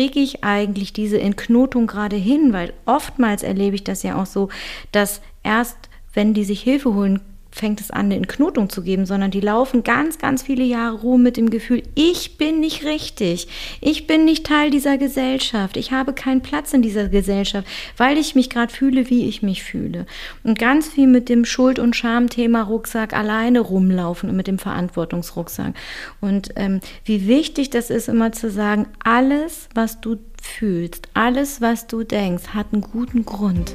kriege ich eigentlich diese Entknotung gerade hin? Weil oftmals erlebe ich das ja auch so, dass erst wenn die sich Hilfe holen fängt es an, eine Knotung zu geben, sondern die laufen ganz, ganz viele Jahre rum mit dem Gefühl, ich bin nicht richtig, ich bin nicht Teil dieser Gesellschaft, ich habe keinen Platz in dieser Gesellschaft, weil ich mich gerade fühle, wie ich mich fühle. Und ganz viel mit dem Schuld- und Schamthema Rucksack alleine rumlaufen und mit dem Verantwortungsrucksack. Und ähm, wie wichtig das ist, immer zu sagen, alles, was du fühlst, alles, was du denkst, hat einen guten Grund.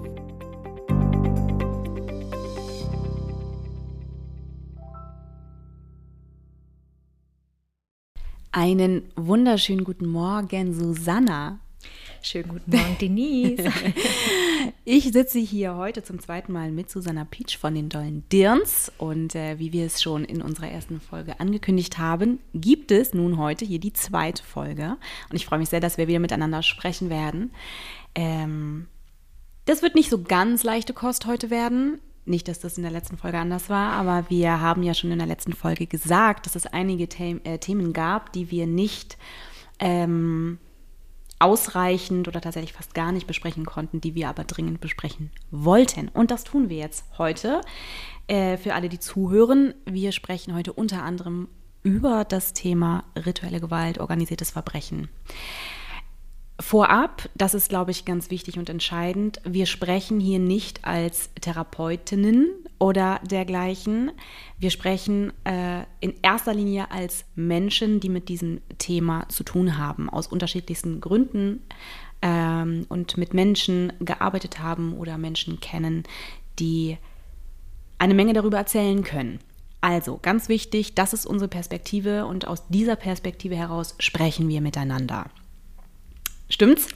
Einen wunderschönen guten Morgen, Susanna. Schönen guten Morgen, Denise. ich sitze hier heute zum zweiten Mal mit Susanna Peach von den Dollen Dirns. Und äh, wie wir es schon in unserer ersten Folge angekündigt haben, gibt es nun heute hier die zweite Folge. Und ich freue mich sehr, dass wir wieder miteinander sprechen werden. Ähm, das wird nicht so ganz leichte Kost heute werden. Nicht, dass das in der letzten Folge anders war, aber wir haben ja schon in der letzten Folge gesagt, dass es einige The äh, Themen gab, die wir nicht ähm, ausreichend oder tatsächlich fast gar nicht besprechen konnten, die wir aber dringend besprechen wollten. Und das tun wir jetzt heute. Äh, für alle, die zuhören, wir sprechen heute unter anderem über das Thema rituelle Gewalt, organisiertes Verbrechen. Vorab, das ist, glaube ich, ganz wichtig und entscheidend, wir sprechen hier nicht als Therapeutinnen oder dergleichen. Wir sprechen äh, in erster Linie als Menschen, die mit diesem Thema zu tun haben, aus unterschiedlichsten Gründen ähm, und mit Menschen gearbeitet haben oder Menschen kennen, die eine Menge darüber erzählen können. Also, ganz wichtig, das ist unsere Perspektive und aus dieser Perspektive heraus sprechen wir miteinander. Stimmt's?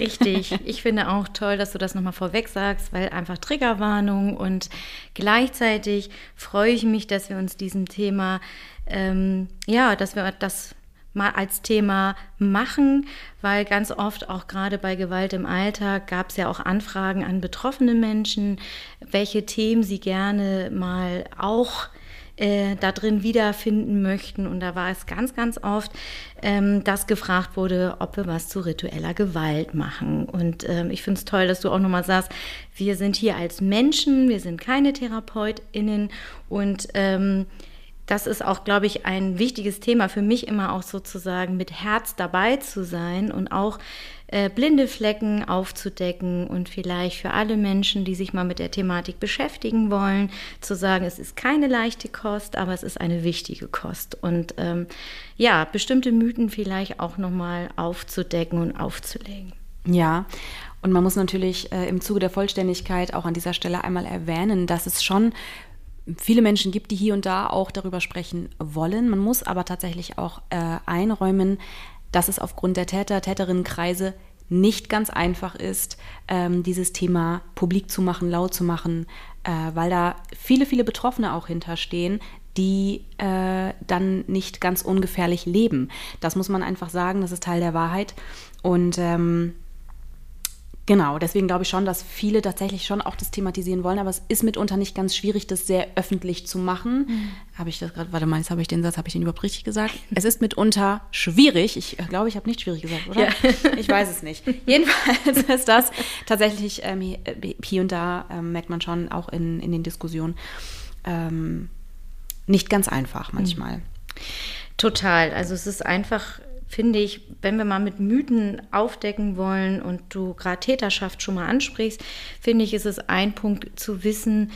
Richtig. Ich finde auch toll, dass du das nochmal vorweg sagst, weil einfach Triggerwarnung und gleichzeitig freue ich mich, dass wir uns diesem Thema, ähm, ja, dass wir das mal als Thema machen, weil ganz oft auch gerade bei Gewalt im Alltag gab es ja auch Anfragen an betroffene Menschen, welche Themen sie gerne mal auch äh, da drin wiederfinden möchten. Und da war es ganz, ganz oft, ähm, dass gefragt wurde, ob wir was zu ritueller Gewalt machen. Und ähm, ich finde es toll, dass du auch nochmal sagst, wir sind hier als Menschen, wir sind keine TherapeutInnen und ähm, das ist auch, glaube ich, ein wichtiges Thema für mich immer auch sozusagen mit Herz dabei zu sein und auch äh, blinde Flecken aufzudecken und vielleicht für alle Menschen, die sich mal mit der Thematik beschäftigen wollen, zu sagen, es ist keine leichte Kost, aber es ist eine wichtige Kost. Und ähm, ja, bestimmte Mythen vielleicht auch nochmal aufzudecken und aufzulegen. Ja, und man muss natürlich äh, im Zuge der Vollständigkeit auch an dieser Stelle einmal erwähnen, dass es schon viele Menschen gibt, die hier und da auch darüber sprechen wollen. Man muss aber tatsächlich auch äh, einräumen, dass es aufgrund der Täter, Täterinnenkreise nicht ganz einfach ist, ähm, dieses Thema publik zu machen, laut zu machen, äh, weil da viele, viele Betroffene auch hinterstehen, die äh, dann nicht ganz ungefährlich leben. Das muss man einfach sagen, das ist Teil der Wahrheit. Und ähm, Genau, deswegen glaube ich schon, dass viele tatsächlich schon auch das thematisieren wollen, aber es ist mitunter nicht ganz schwierig, das sehr öffentlich zu machen. Mhm. Habe ich das gerade, warte mal, jetzt habe ich den Satz, habe ich den überhaupt richtig gesagt? es ist mitunter schwierig, ich glaube, ich habe nicht schwierig gesagt, oder? Ja. Ich weiß es nicht. Jedenfalls ist das tatsächlich ähm, hier und da ähm, merkt man schon auch in, in den Diskussionen ähm, nicht ganz einfach manchmal. Total. Also es ist einfach finde ich, wenn wir mal mit Mythen aufdecken wollen und du gerade Täterschaft schon mal ansprichst, finde ich, ist es ein Punkt zu wissen,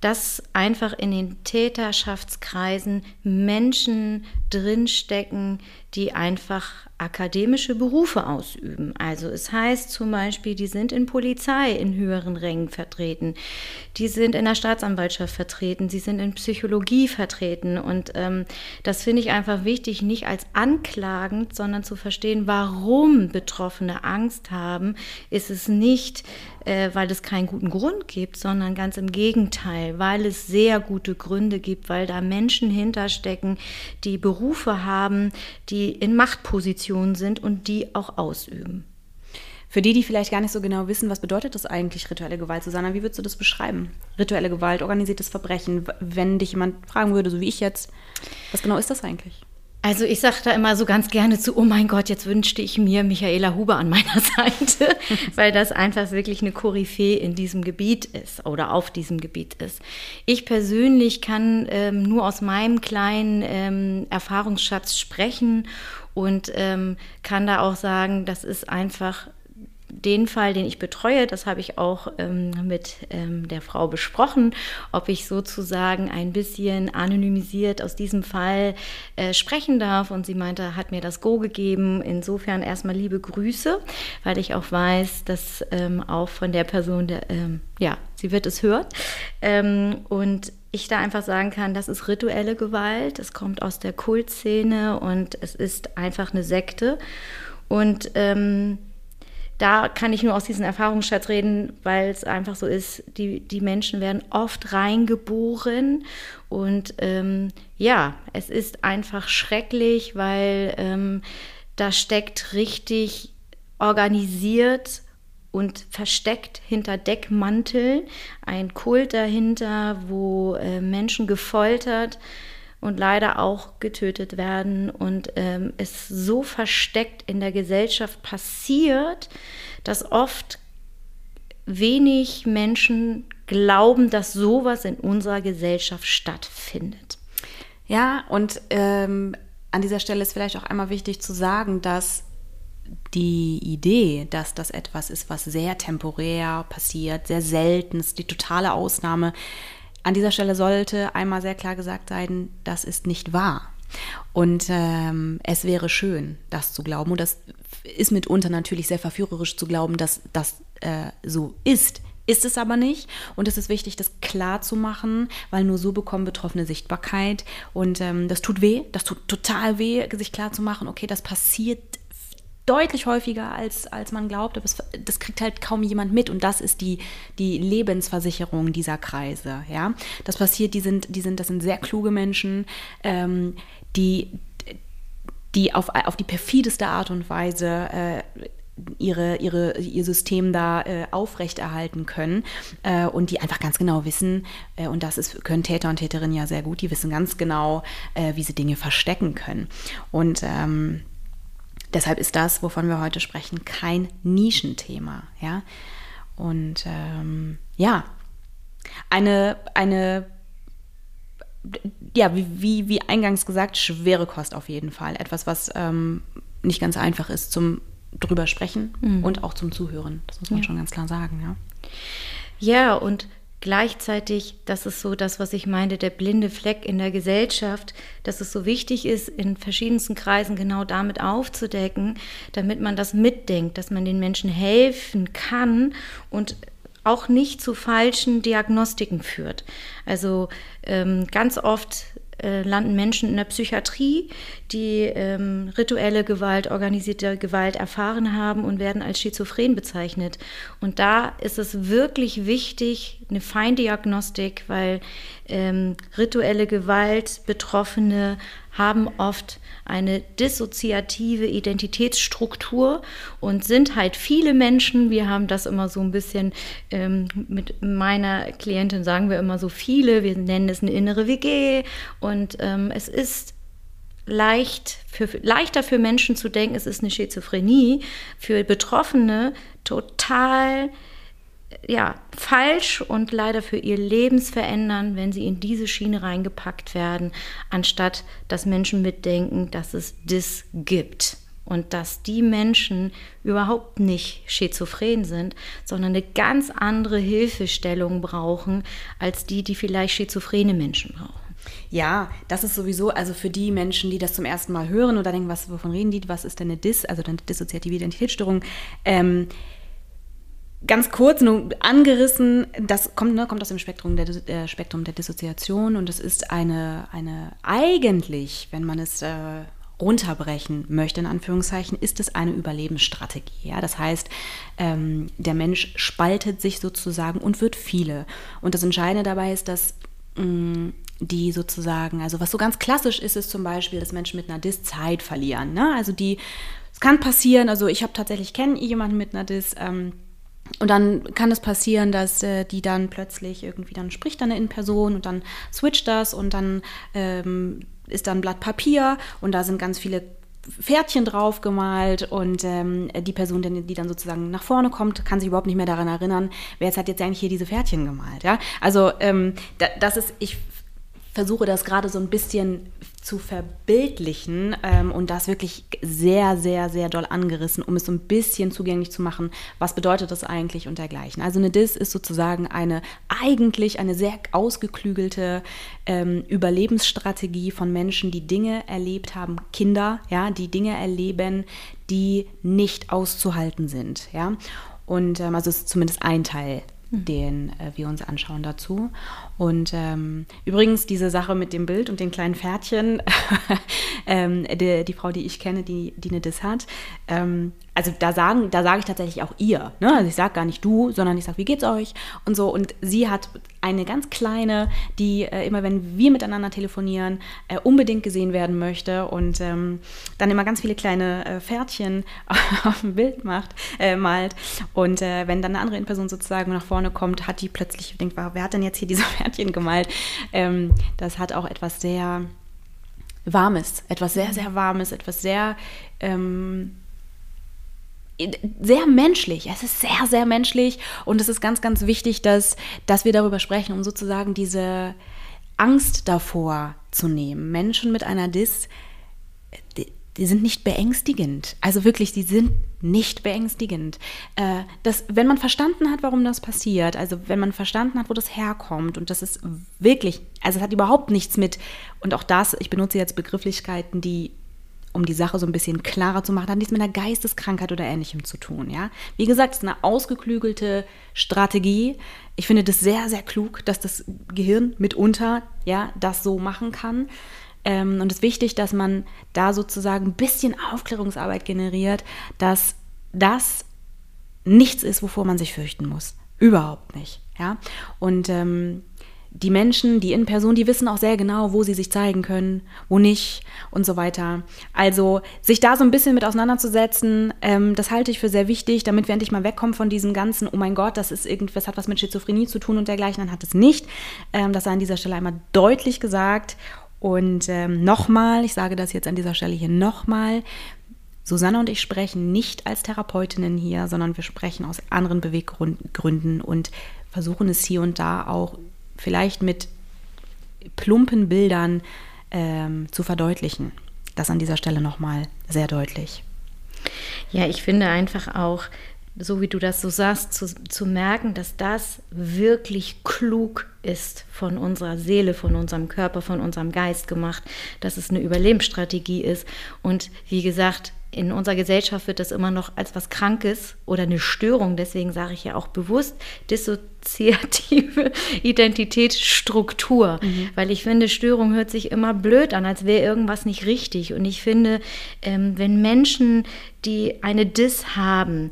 dass einfach in den Täterschaftskreisen Menschen drinstecken, die einfach akademische Berufe ausüben. Also es heißt zum Beispiel, die sind in Polizei in höheren Rängen vertreten, die sind in der Staatsanwaltschaft vertreten, sie sind in Psychologie vertreten. Und ähm, das finde ich einfach wichtig, nicht als anklagend, sondern zu verstehen, warum Betroffene Angst haben, ist es nicht, äh, weil es keinen guten Grund gibt, sondern ganz im Gegenteil, weil es sehr gute Gründe gibt, weil da Menschen hinterstecken, die Berufe haben, die in Machtpositionen sind und die auch ausüben. Für die, die vielleicht gar nicht so genau wissen, was bedeutet das eigentlich, rituelle Gewalt, Susanna, wie würdest du das beschreiben? Rituelle Gewalt, organisiertes Verbrechen, wenn dich jemand fragen würde, so wie ich jetzt, was genau ist das eigentlich? Also ich sage da immer so ganz gerne zu, oh mein Gott, jetzt wünschte ich mir Michaela Huber an meiner Seite, weil das einfach wirklich eine Koryphäe in diesem Gebiet ist oder auf diesem Gebiet ist. Ich persönlich kann ähm, nur aus meinem kleinen ähm, Erfahrungsschatz sprechen und ähm, kann da auch sagen, das ist einfach den Fall, den ich betreue, das habe ich auch ähm, mit ähm, der Frau besprochen, ob ich sozusagen ein bisschen anonymisiert aus diesem Fall äh, sprechen darf. Und sie meinte, hat mir das Go gegeben. Insofern erstmal liebe Grüße, weil ich auch weiß, dass ähm, auch von der Person, der, ähm, ja, sie wird es hören. Ähm, und ich da einfach sagen kann, das ist rituelle Gewalt, es kommt aus der Kultszene und es ist einfach eine Sekte. Und ähm, da kann ich nur aus diesem Erfahrungsschatz reden, weil es einfach so ist, die, die Menschen werden oft reingeboren und ähm, ja, es ist einfach schrecklich, weil ähm, da steckt richtig organisiert und versteckt hinter Deckmantel ein Kult dahinter, wo äh, Menschen gefoltert und leider auch getötet werden und ähm, es so versteckt in der Gesellschaft passiert, dass oft wenig Menschen glauben, dass sowas in unserer Gesellschaft stattfindet. Ja, und ähm, an dieser Stelle ist vielleicht auch einmal wichtig zu sagen, dass die Idee, dass das etwas ist, was sehr temporär passiert, sehr selten ist, die totale Ausnahme, an dieser Stelle sollte einmal sehr klar gesagt sein, das ist nicht wahr. Und ähm, es wäre schön, das zu glauben. Und das ist mitunter natürlich sehr verführerisch zu glauben, dass das äh, so ist. Ist es aber nicht. Und es ist wichtig, das klar zu machen, weil nur so bekommen Betroffene Sichtbarkeit. Und ähm, das tut weh, das tut total weh, sich klar zu machen, okay, das passiert deutlich häufiger, als, als man glaubt, aber es, das kriegt halt kaum jemand mit und das ist die, die Lebensversicherung dieser Kreise. Ja? Das passiert, die sind, die sind, das sind sehr kluge Menschen, ähm, die, die auf, auf die perfideste Art und Weise äh, ihre, ihre, ihr System da äh, aufrechterhalten können äh, und die einfach ganz genau wissen, äh, und das ist, können Täter und Täterinnen ja sehr gut, die wissen ganz genau, äh, wie sie Dinge verstecken können. Und ähm, Deshalb ist das, wovon wir heute sprechen, kein Nischenthema. Ja? Und ähm, ja, eine, eine ja, wie, wie, eingangs gesagt, schwere Kost auf jeden Fall. Etwas, was ähm, nicht ganz einfach ist zum drüber sprechen mhm. und auch zum Zuhören. Das muss man ja. schon ganz klar sagen, ja. Ja, und Gleichzeitig, das ist so das, was ich meine, der blinde Fleck in der Gesellschaft, dass es so wichtig ist, in verschiedensten Kreisen genau damit aufzudecken, damit man das mitdenkt, dass man den Menschen helfen kann und auch nicht zu falschen Diagnostiken führt. Also ähm, ganz oft äh, landen Menschen in der Psychiatrie, die ähm, rituelle Gewalt, organisierte Gewalt erfahren haben und werden als schizophren bezeichnet. Und da ist es wirklich wichtig, eine Feindiagnostik, weil ähm, rituelle Gewalt Betroffene haben oft eine dissoziative Identitätsstruktur und sind halt viele Menschen, wir haben das immer so ein bisschen ähm, mit meiner Klientin sagen wir immer so viele, wir nennen es eine innere WG und ähm, es ist leicht für, leichter für Menschen zu denken, es ist eine Schizophrenie, für Betroffene total ja, falsch und leider für ihr Lebensverändern, wenn sie in diese Schiene reingepackt werden, anstatt dass Menschen mitdenken, dass es das gibt. Und dass die Menschen überhaupt nicht schizophren sind, sondern eine ganz andere Hilfestellung brauchen als die, die vielleicht schizophrene Menschen brauchen. Ja, das ist sowieso, also für die Menschen, die das zum ersten Mal hören oder denken, was, wovon reden die, was ist denn eine Dis, also eine dissoziative Identitätsstörung, ähm, ganz kurz nur angerissen, das kommt, ne, kommt aus dem Spektrum der, der, Spektrum der Dissoziation und es ist eine, eine eigentlich, wenn man es äh, runterbrechen möchte, in Anführungszeichen, ist es eine Überlebensstrategie. Ja? Das heißt, ähm, der Mensch spaltet sich sozusagen und wird viele. Und das Entscheidende dabei ist, dass mm, die sozusagen, also was so ganz klassisch ist, ist zum Beispiel, dass Menschen mit einer Dis Zeit verlieren. Ne? Also die, es kann passieren, also ich habe tatsächlich, kenne jemanden mit einer Dis, ähm, und dann kann es passieren, dass äh, die dann plötzlich irgendwie, dann spricht dann In-Person und dann switcht das und dann ähm, ist da ein Blatt Papier und da sind ganz viele Pferdchen drauf gemalt und ähm, die Person, die dann sozusagen nach vorne kommt, kann sich überhaupt nicht mehr daran erinnern, wer jetzt hat jetzt eigentlich hier diese Pferdchen gemalt. Ja? Also ähm, das ist, ich versuche das gerade so ein bisschen zu verbildlichen ähm, und das wirklich sehr, sehr, sehr doll angerissen, um es so ein bisschen zugänglich zu machen, was bedeutet das eigentlich und dergleichen. Also eine DIS ist sozusagen eine eigentlich eine sehr ausgeklügelte ähm, Überlebensstrategie von Menschen, die Dinge erlebt haben, Kinder, ja, die Dinge erleben, die nicht auszuhalten sind, ja. Und ähm, also ist zumindest ein Teil den äh, wir uns anschauen dazu. Und ähm, übrigens diese Sache mit dem Bild und den kleinen Pferdchen, ähm, die, die, Frau, die ich kenne, die, die eine Diss hat, ähm, also da sagen, da sage ich tatsächlich auch ihr. Ne? Also ich sage gar nicht du, sondern ich sage, wie geht's euch? Und so. Und sie hat eine ganz kleine, die äh, immer, wenn wir miteinander telefonieren, äh, unbedingt gesehen werden möchte und ähm, dann immer ganz viele kleine äh, Pferdchen auf dem Bild macht, äh, malt. Und äh, wenn dann eine andere Person sozusagen nach vorne kommt, hat die plötzlich denkt, wer hat denn jetzt hier diese Pferdchen gemalt? Ähm, das hat auch etwas sehr Warmes, etwas sehr, sehr Warmes, etwas sehr ähm, sehr menschlich. Es ist sehr, sehr menschlich und es ist ganz, ganz wichtig, dass, dass wir darüber sprechen, um sozusagen diese Angst davor zu nehmen. Menschen mit einer Dis, die, sind nicht beängstigend. Also wirklich, die sind nicht beängstigend. Äh, das, wenn man verstanden hat, warum das passiert, also wenn man verstanden hat, wo das herkommt und das ist wirklich, also es hat überhaupt nichts mit, und auch das, ich benutze jetzt Begrifflichkeiten, die um die Sache so ein bisschen klarer zu machen, hat nichts mit einer Geisteskrankheit oder ähnlichem zu tun. Ja? Wie gesagt, es ist eine ausgeklügelte Strategie. Ich finde das sehr, sehr klug, dass das Gehirn mitunter ja, das so machen kann. Ähm, und es ist wichtig, dass man da sozusagen ein bisschen Aufklärungsarbeit generiert, dass das nichts ist, wovor man sich fürchten muss. Überhaupt nicht. Ja? Und ähm, die Menschen, die in Person, die wissen auch sehr genau, wo sie sich zeigen können, wo nicht und so weiter. Also sich da so ein bisschen mit auseinanderzusetzen, ähm, das halte ich für sehr wichtig, damit wir endlich mal wegkommen von diesem ganzen, oh mein Gott, das ist irgendwas, hat was mit Schizophrenie zu tun und dergleichen, dann hat es nicht. Ähm, das sei an dieser Stelle einmal deutlich gesagt. Und ähm, nochmal, ich sage das jetzt an dieser Stelle hier nochmal, Susanne und ich sprechen nicht als Therapeutinnen hier, sondern wir sprechen aus anderen Beweggründen und versuchen es hier und da auch vielleicht mit plumpen Bildern ähm, zu verdeutlichen. Das an dieser Stelle nochmal sehr deutlich. Ja, ich finde einfach auch, so wie du das so sagst, zu, zu merken, dass das wirklich klug ist von unserer Seele, von unserem Körper, von unserem Geist gemacht, dass es eine Überlebensstrategie ist. Und wie gesagt, in unserer Gesellschaft wird das immer noch als was Krankes oder eine Störung, deswegen sage ich ja auch bewusst dissoziative Identitätsstruktur, mhm. weil ich finde, Störung hört sich immer blöd an, als wäre irgendwas nicht richtig. Und ich finde, ähm, wenn Menschen, die eine Dis haben,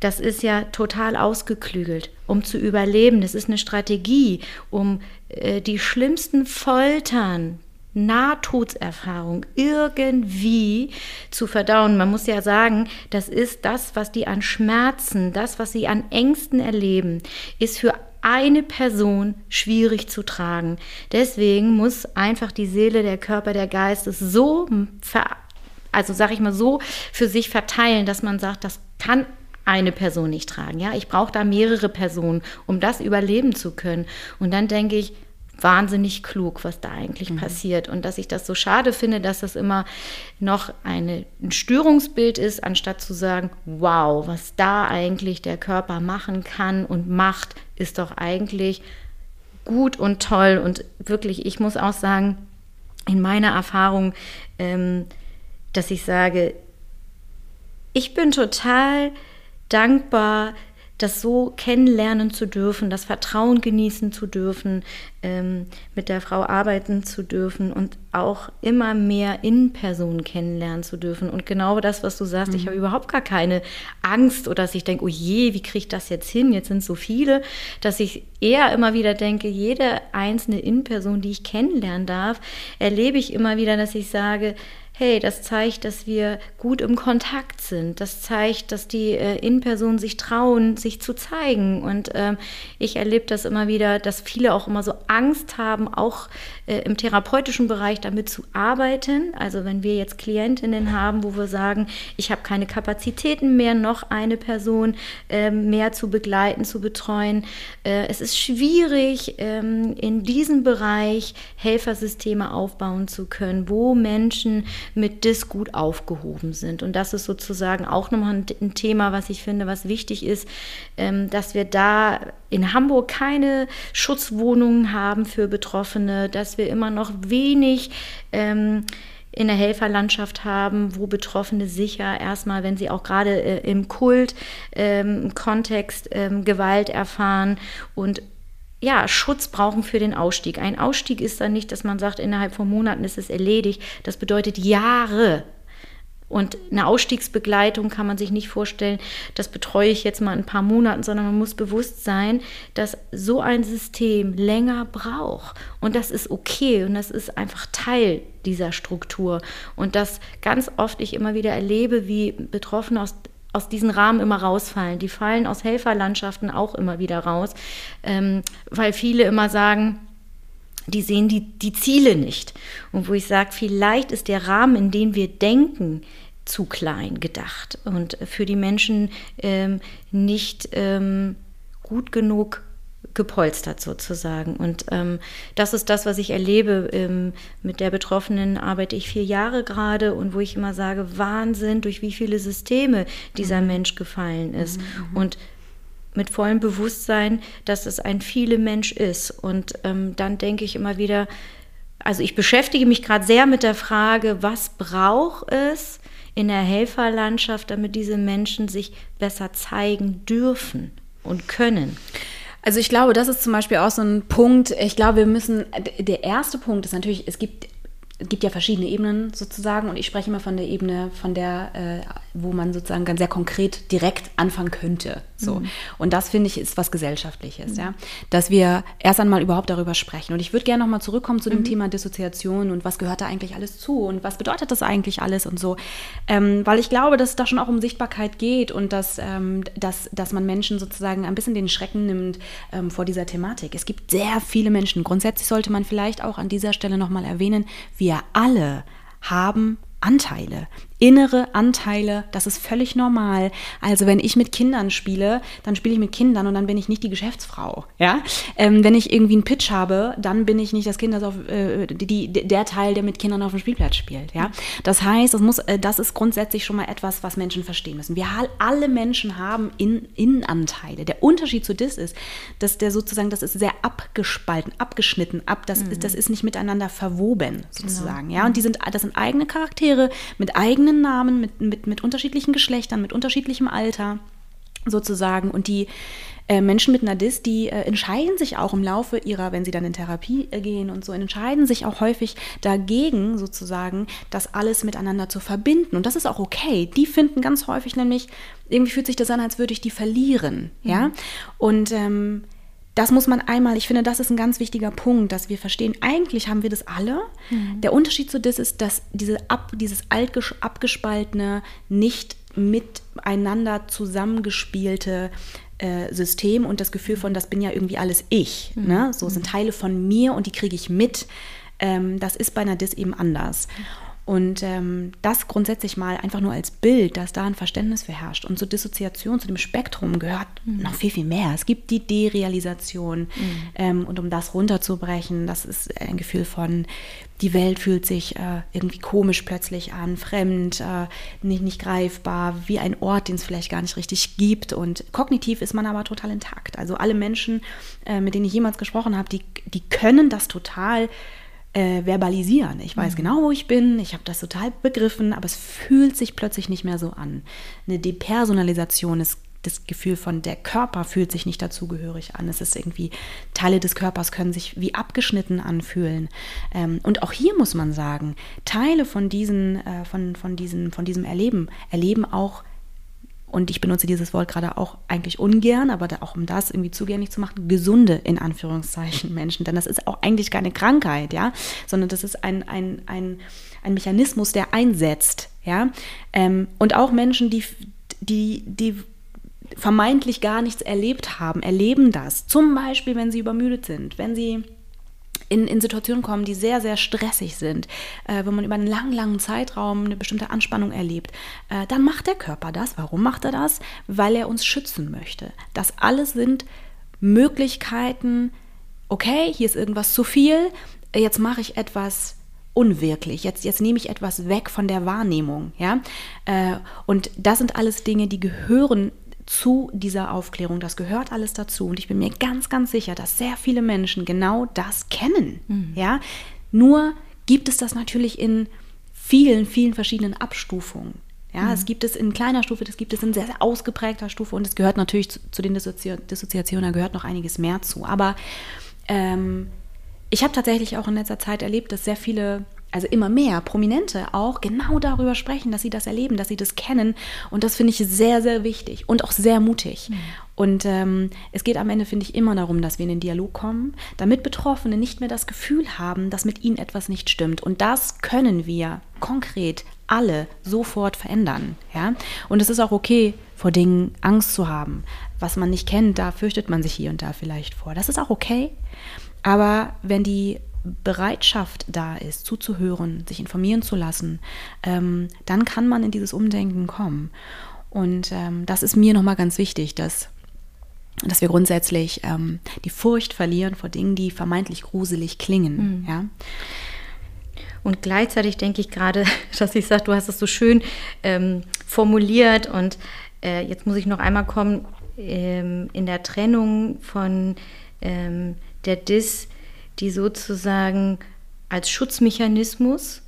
das ist ja total ausgeklügelt, um zu überleben. Das ist eine Strategie, um äh, die schlimmsten Foltern, Nahtodserfahrung irgendwie zu verdauen. Man muss ja sagen, das ist das, was die an Schmerzen, das, was sie an Ängsten erleben, ist für eine Person schwierig zu tragen. Deswegen muss einfach die Seele, der Körper, der Geist es so, also sag ich mal so, für sich verteilen, dass man sagt, das kann eine Person nicht tragen. Ja, ich brauche da mehrere Personen, um das überleben zu können. Und dann denke ich, wahnsinnig klug, was da eigentlich mhm. passiert. Und dass ich das so schade finde, dass das immer noch eine, ein Störungsbild ist, anstatt zu sagen, wow, was da eigentlich der Körper machen kann und macht, ist doch eigentlich gut und toll. Und wirklich, ich muss auch sagen, in meiner Erfahrung, ähm, dass ich sage, ich bin total dankbar, das so kennenlernen zu dürfen, das Vertrauen genießen zu dürfen, ähm, mit der Frau arbeiten zu dürfen und auch immer mehr in Person kennenlernen zu dürfen. Und genau das, was du sagst, mhm. ich habe überhaupt gar keine Angst oder dass ich denke, oh je, wie kriege ich das jetzt hin? Jetzt sind so viele, dass ich eher immer wieder denke, jede einzelne In-Person, die ich kennenlernen darf, erlebe ich immer wieder, dass ich sage, hey, das zeigt, dass wir gut im Kontakt sind. Das zeigt, dass die äh, In-Personen sich trauen, sich zu zeigen. Und ähm, ich erlebe das immer wieder, dass viele auch immer so Angst haben, auch äh, im therapeutischen Bereich damit zu arbeiten. Also wenn wir jetzt Klientinnen haben, wo wir sagen, ich habe keine Kapazitäten mehr, noch eine Person äh, mehr zu begleiten, zu betreuen. Äh, es ist schwierig, ähm, in diesem Bereich Helfersysteme aufbauen zu können, wo Menschen mit DIS gut aufgehoben sind. Und das ist sozusagen auch nochmal ein, Thema, was ich finde, was wichtig ist, ähm, dass wir da in Hamburg keine Schutzwohnungen haben für Betroffene, dass wir immer noch wenig ähm, in der Helferlandschaft haben, wo Betroffene sicher erstmal, wenn sie auch gerade äh, im Kult ähm, Kontext ähm, Gewalt erfahren und ja, Schutz brauchen für den Ausstieg. Ein Ausstieg ist dann nicht, dass man sagt, innerhalb von Monaten ist es erledigt. Das bedeutet Jahre. Und eine Ausstiegsbegleitung kann man sich nicht vorstellen, das betreue ich jetzt mal ein paar Monaten, sondern man muss bewusst sein, dass so ein System länger braucht. Und das ist okay und das ist einfach Teil dieser Struktur. Und dass ganz oft ich immer wieder erlebe, wie Betroffene aus aus diesen Rahmen immer rausfallen. Die fallen aus Helferlandschaften auch immer wieder raus, ähm, weil viele immer sagen, die sehen die, die Ziele nicht. Und wo ich sage, vielleicht ist der Rahmen, in dem wir denken, zu klein gedacht und für die Menschen ähm, nicht ähm, gut genug gepolstert sozusagen. Und ähm, das ist das, was ich erlebe. Ähm, mit der Betroffenen arbeite ich vier Jahre gerade und wo ich immer sage, Wahnsinn, durch wie viele Systeme dieser mhm. Mensch gefallen ist. Mhm. mhm. Und mit vollem Bewusstsein, dass es ein viele Mensch ist. Und ähm, dann denke ich immer wieder, also ich beschäftige mich gerade sehr mit der Frage, was braucht es in der Helferlandschaft, damit diese Menschen sich besser zeigen dürfen und können. Also ich glaube, das ist zum Beispiel auch so ein Punkt. Ich glaube, wir müssen, der erste Punkt ist natürlich, es gibt gibt ja verschiedene Ebenen sozusagen und ich spreche immer von der Ebene, von der, äh, wo man sozusagen ganz sehr konkret direkt anfangen könnte. So. Mhm. Und das finde ich ist was Gesellschaftliches, mhm. ja. Dass wir erst einmal überhaupt darüber sprechen. Und ich würde gerne nochmal zurückkommen zu dem mhm. Thema Dissoziation und was gehört da eigentlich alles zu und was bedeutet das eigentlich alles und so. Ähm, weil ich glaube, dass es da schon auch um Sichtbarkeit geht und dass, ähm, dass, dass man Menschen sozusagen ein bisschen den Schrecken nimmt ähm, vor dieser Thematik. Es gibt sehr viele Menschen. Grundsätzlich sollte man vielleicht auch an dieser Stelle nochmal erwähnen, wir alle haben Anteile innere Anteile, das ist völlig normal. Also wenn ich mit Kindern spiele, dann spiele ich mit Kindern und dann bin ich nicht die Geschäftsfrau. Ja? Ähm, wenn ich irgendwie einen Pitch habe, dann bin ich nicht das Kind, das auf, äh, die, der Teil, der mit Kindern auf dem Spielplatz spielt. Ja? Das heißt, das, muss, äh, das ist grundsätzlich schon mal etwas, was Menschen verstehen müssen. Wir alle Menschen haben in, Innenanteile. Der Unterschied zu DIS ist, dass der sozusagen, das ist sehr abgespalten, abgeschnitten, ab, das, mhm. ist, das ist nicht miteinander verwoben genau. sozusagen. Genau. Ja? Und die sind, das sind eigene Charaktere mit eigenen eigenen Namen, mit, mit, mit unterschiedlichen Geschlechtern, mit unterschiedlichem Alter sozusagen. Und die äh, Menschen mit Nadis, die äh, entscheiden sich auch im Laufe ihrer, wenn sie dann in Therapie äh, gehen und so, entscheiden sich auch häufig dagegen, sozusagen, das alles miteinander zu verbinden. Und das ist auch okay. Die finden ganz häufig nämlich, irgendwie fühlt sich das an, als würde ich die verlieren. Mhm. Ja. Und ähm, das muss man einmal, ich finde, das ist ein ganz wichtiger Punkt, dass wir verstehen, eigentlich haben wir das alle. Mhm. Der Unterschied zu das ist, dass diese ab, dieses altgesch, abgespaltene, nicht miteinander zusammengespielte äh, System und das Gefühl von, das bin ja irgendwie alles ich. Mhm. Ne? So sind mhm. Teile von mir und die kriege ich mit. Ähm, das ist bei einer Dis eben anders. Mhm. Und ähm, das grundsätzlich mal einfach nur als Bild, dass da ein Verständnis verherrscht. Und zur Dissoziation, zu dem Spektrum gehört mhm. noch viel, viel mehr. Es gibt die Derealisation. Mhm. Ähm, und um das runterzubrechen, das ist ein Gefühl von, die Welt fühlt sich äh, irgendwie komisch plötzlich an, fremd, äh, nicht, nicht greifbar, wie ein Ort, den es vielleicht gar nicht richtig gibt. Und kognitiv ist man aber total intakt. Also alle Menschen, äh, mit denen ich jemals gesprochen habe, die, die können das total äh, verbalisieren. Ich weiß mhm. genau, wo ich bin, ich habe das total begriffen, aber es fühlt sich plötzlich nicht mehr so an. Eine Depersonalisation ist das Gefühl von der Körper fühlt sich nicht dazugehörig an. Es ist irgendwie, Teile des Körpers können sich wie abgeschnitten anfühlen. Ähm, und auch hier muss man sagen, Teile von, diesen, äh, von, von, diesen, von diesem Erleben erleben auch und ich benutze dieses Wort gerade auch eigentlich ungern, aber da auch um das irgendwie zugänglich zu machen, gesunde in Anführungszeichen Menschen. Denn das ist auch eigentlich keine Krankheit, ja, sondern das ist ein, ein, ein, ein Mechanismus, der einsetzt, ja. Ähm, und auch Menschen, die, die, die vermeintlich gar nichts erlebt haben, erleben das. Zum Beispiel, wenn sie übermüdet sind, wenn sie in, in Situationen kommen, die sehr, sehr stressig sind, äh, wenn man über einen langen, langen Zeitraum eine bestimmte Anspannung erlebt, äh, dann macht der Körper das. Warum macht er das? Weil er uns schützen möchte. Das alles sind Möglichkeiten, okay, hier ist irgendwas zu viel, jetzt mache ich etwas unwirklich. Jetzt, jetzt nehme ich etwas weg von der Wahrnehmung. Ja? Äh, und das sind alles Dinge, die gehören zu dieser Aufklärung. Das gehört alles dazu. Und ich bin mir ganz, ganz sicher, dass sehr viele Menschen genau das kennen. Mhm. Ja? Nur gibt es das natürlich in vielen, vielen verschiedenen Abstufungen. Ja, mhm. es gibt es in kleiner Stufe, das gibt es in sehr, sehr ausgeprägter Stufe und es gehört natürlich zu, zu den Dissozi Dissoziationen, da gehört noch einiges mehr zu. Aber ähm, ich habe tatsächlich auch in letzter Zeit erlebt, dass sehr viele also immer mehr Prominente auch genau darüber sprechen, dass sie das erleben, dass sie das kennen. Und das finde ich sehr, sehr wichtig und auch sehr mutig. Mhm. Und ähm, es geht am Ende, finde ich, immer darum, dass wir in den Dialog kommen, damit Betroffene nicht mehr das Gefühl haben, dass mit ihnen etwas nicht stimmt. Und das können wir konkret alle sofort verändern. Ja? Und es ist auch okay, vor Dingen Angst zu haben. Was man nicht kennt, da fürchtet man sich hier und da vielleicht vor. Das ist auch okay. Aber wenn die Bereitschaft da ist, zuzuhören, sich informieren zu lassen, ähm, dann kann man in dieses Umdenken kommen. Und ähm, das ist mir nochmal ganz wichtig, dass, dass wir grundsätzlich ähm, die Furcht verlieren vor Dingen, die vermeintlich gruselig klingen. Mhm. Ja? Und gleichzeitig denke ich gerade, dass ich sage, du hast es so schön ähm, formuliert und äh, jetzt muss ich noch einmal kommen, ähm, in der Trennung von ähm, der Dis die sozusagen als Schutzmechanismus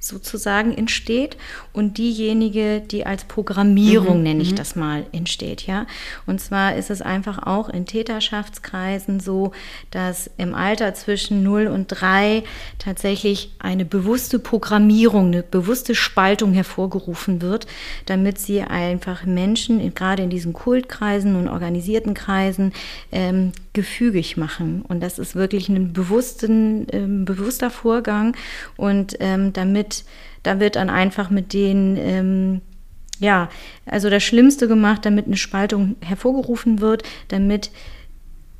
sozusagen entsteht und diejenige, die als Programmierung, mhm. nenne ich mhm. das mal, entsteht, ja. Und zwar ist es einfach auch in Täterschaftskreisen so, dass im Alter zwischen 0 und 3 tatsächlich eine bewusste Programmierung, eine bewusste Spaltung hervorgerufen wird, damit sie einfach Menschen, gerade in diesen Kultkreisen und organisierten Kreisen, ähm, gefügig machen. Und das ist wirklich ein bewussten, ähm, bewusster Vorgang. Und ähm, damit, da wird dann einfach mit den, ähm, ja, also das Schlimmste gemacht, damit eine Spaltung hervorgerufen wird, damit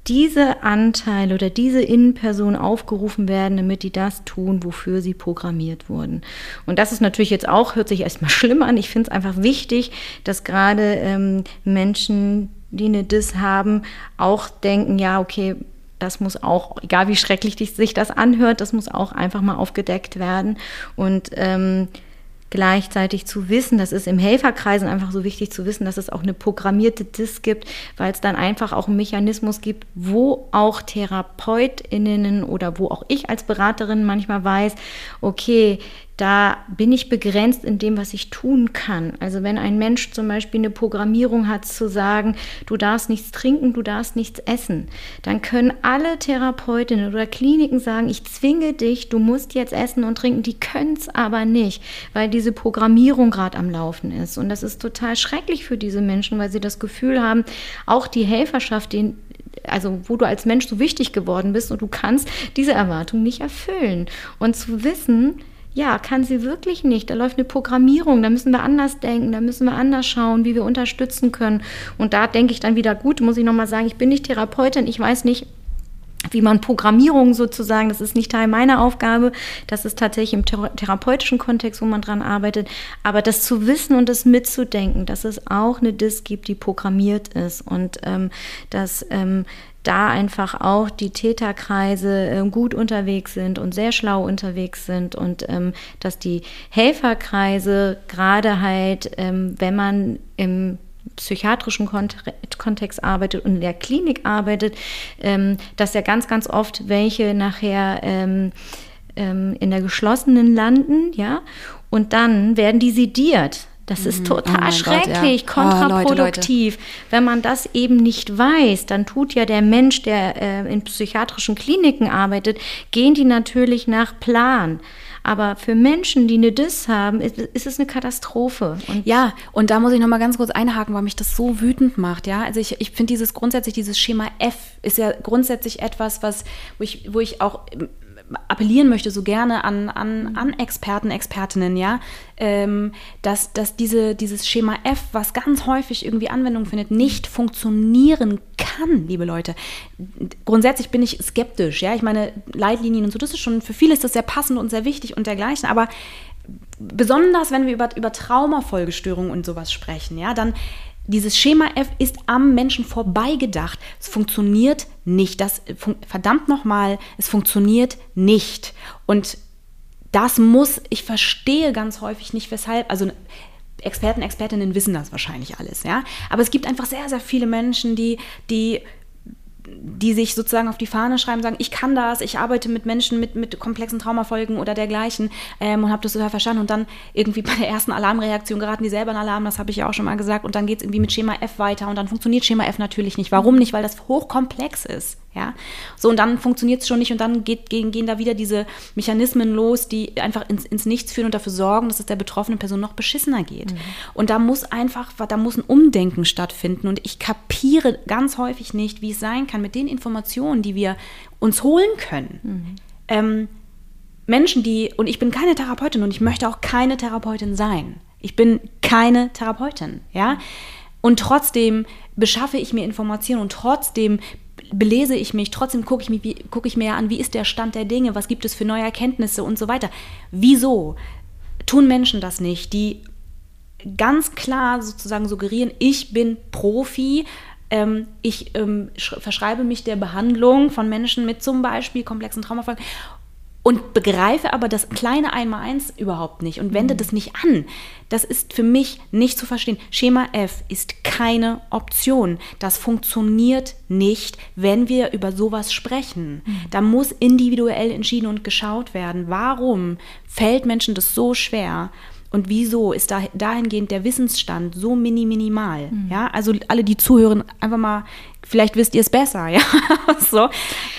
diese Anteile oder diese Innenpersonen aufgerufen werden, damit die das tun, wofür sie programmiert wurden. Und das ist natürlich jetzt auch, hört sich erstmal schlimm an. Ich finde es einfach wichtig, dass gerade ähm, Menschen, die eine Dis haben, auch denken, ja, okay, das muss auch, egal wie schrecklich sich das anhört, das muss auch einfach mal aufgedeckt werden. Und ähm, gleichzeitig zu wissen, das ist im Helferkreisen einfach so wichtig zu wissen, dass es auch eine programmierte Dis gibt, weil es dann einfach auch einen Mechanismus gibt, wo auch TherapeutInnen oder wo auch ich als Beraterin manchmal weiß, okay, da bin ich begrenzt in dem, was ich tun kann. Also wenn ein Mensch zum Beispiel eine Programmierung hat zu sagen, du darfst nichts trinken, du darfst nichts essen, dann können alle Therapeutinnen oder Kliniken sagen, ich zwinge dich, du musst jetzt essen und trinken. Die können es aber nicht, weil diese Programmierung gerade am Laufen ist. Und das ist total schrecklich für diese Menschen, weil sie das Gefühl haben, auch die Helferschaft, den also wo du als Mensch so wichtig geworden bist und du kannst diese Erwartung nicht erfüllen. Und zu wissen, ja, kann sie wirklich nicht. Da läuft eine Programmierung, da müssen wir anders denken, da müssen wir anders schauen, wie wir unterstützen können. Und da denke ich dann wieder, gut, muss ich nochmal sagen, ich bin nicht Therapeutin, ich weiß nicht, wie man Programmierung sozusagen, das ist nicht Teil meiner Aufgabe, das ist tatsächlich im therapeutischen Kontext, wo man dran arbeitet, aber das zu wissen und das mitzudenken, dass es auch eine Disk gibt, die programmiert ist und ähm, dass ähm, da einfach auch die Täterkreise äh, gut unterwegs sind und sehr schlau unterwegs sind und ähm, dass die Helferkreise gerade halt, ähm, wenn man im psychiatrischen Kontext arbeitet und in der Klinik arbeitet, ähm, dass ja ganz, ganz oft welche nachher ähm, ähm, in der geschlossenen landen, ja, und dann werden die sediert. Das ist mhm. total oh schrecklich, Gott, ja. kontraproduktiv. Oh, Leute, Leute. Wenn man das eben nicht weiß, dann tut ja der Mensch, der äh, in psychiatrischen Kliniken arbeitet, gehen die natürlich nach Plan. Aber für Menschen, die eine Diss haben, ist, ist es eine Katastrophe. Und ja, und da muss ich noch mal ganz kurz einhaken, weil mich das so wütend macht. Ja, also ich, ich finde dieses grundsätzlich, dieses Schema F ist ja grundsätzlich etwas, was, wo ich, wo ich auch appellieren möchte so gerne an, an, an Experten, Expertinnen, ja, ähm, dass, dass diese, dieses Schema F, was ganz häufig irgendwie Anwendung findet, nicht funktionieren kann, liebe Leute. Grundsätzlich bin ich skeptisch, ja. Ich meine, Leitlinien und so, das ist schon, für viele ist das sehr passend und sehr wichtig und dergleichen, aber besonders wenn wir über, über Traumafolgestörungen und sowas sprechen, ja, dann dieses Schema F ist am Menschen vorbeigedacht. Es funktioniert nicht. Das verdammt nochmal, es funktioniert nicht. Und das muss, ich verstehe ganz häufig nicht, weshalb, also Experten, Expertinnen wissen das wahrscheinlich alles, ja. Aber es gibt einfach sehr, sehr viele Menschen, die, die die sich sozusagen auf die Fahne schreiben, sagen, ich kann das, ich arbeite mit Menschen mit, mit komplexen Traumafolgen oder dergleichen ähm, und habe das total verstanden und dann irgendwie bei der ersten Alarmreaktion geraten die selber in Alarm, das habe ich ja auch schon mal gesagt und dann geht es irgendwie mit Schema F weiter und dann funktioniert Schema F natürlich nicht. Warum nicht? Weil das hochkomplex ist. Ja, so und dann funktioniert es schon nicht und dann geht, gehen, gehen da wieder diese Mechanismen los, die einfach ins, ins Nichts führen und dafür sorgen, dass es der betroffenen Person noch beschissener geht. Mhm. Und da muss einfach, da muss ein Umdenken stattfinden und ich kapiere ganz häufig nicht, wie es sein kann mit den Informationen, die wir uns holen können. Mhm. Ähm, Menschen, die, und ich bin keine Therapeutin und ich möchte auch keine Therapeutin sein. Ich bin keine Therapeutin, ja. Und trotzdem beschaffe ich mir Informationen und trotzdem belese ich mich, trotzdem gucke ich, mich, guck ich mir an, wie ist der Stand der Dinge, was gibt es für neue Erkenntnisse und so weiter. Wieso tun Menschen das nicht, die ganz klar sozusagen suggerieren, ich bin Profi, ähm, ich ähm, verschreibe mich der Behandlung von Menschen mit zum Beispiel komplexen Traumafolgen und begreife aber das kleine Einmaleins überhaupt nicht und wende mhm. das nicht an. Das ist für mich nicht zu verstehen. Schema F ist keine Option. Das funktioniert nicht, wenn wir über sowas sprechen. Mhm. Da muss individuell entschieden und geschaut werden. Warum fällt Menschen das so schwer? Und wieso ist da, dahingehend der Wissensstand so mini minimal? Mhm. Ja, also alle, die zuhören, einfach mal, vielleicht wisst ihr es besser, ja. so.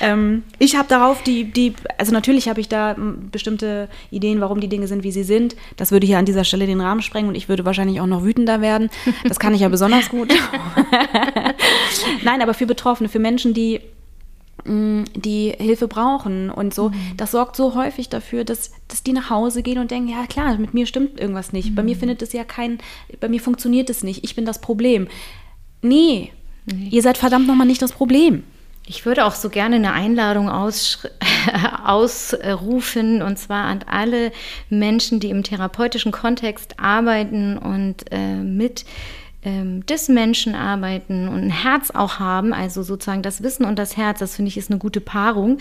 Ähm, ich habe darauf die, die, also natürlich habe ich da bestimmte Ideen, warum die Dinge sind, wie sie sind. Das würde hier an dieser Stelle den Rahmen sprengen und ich würde wahrscheinlich auch noch wütender werden. Das kann ich ja besonders gut. Nein, aber für Betroffene, für Menschen, die die Hilfe brauchen und so. Mhm. Das sorgt so häufig dafür, dass, dass die nach Hause gehen und denken, ja klar, mit mir stimmt irgendwas nicht. Mhm. Bei mir mhm. findet es ja kein, bei mir funktioniert es nicht. Ich bin das Problem. Nee, nee. ihr seid verdammt nochmal nicht das Problem. Ich würde auch so gerne eine Einladung ausrufen, und zwar an alle Menschen, die im therapeutischen Kontext arbeiten und äh, mit ähm, des Menschen arbeiten und ein Herz auch haben, also sozusagen das Wissen und das Herz, das finde ich ist eine gute Paarung,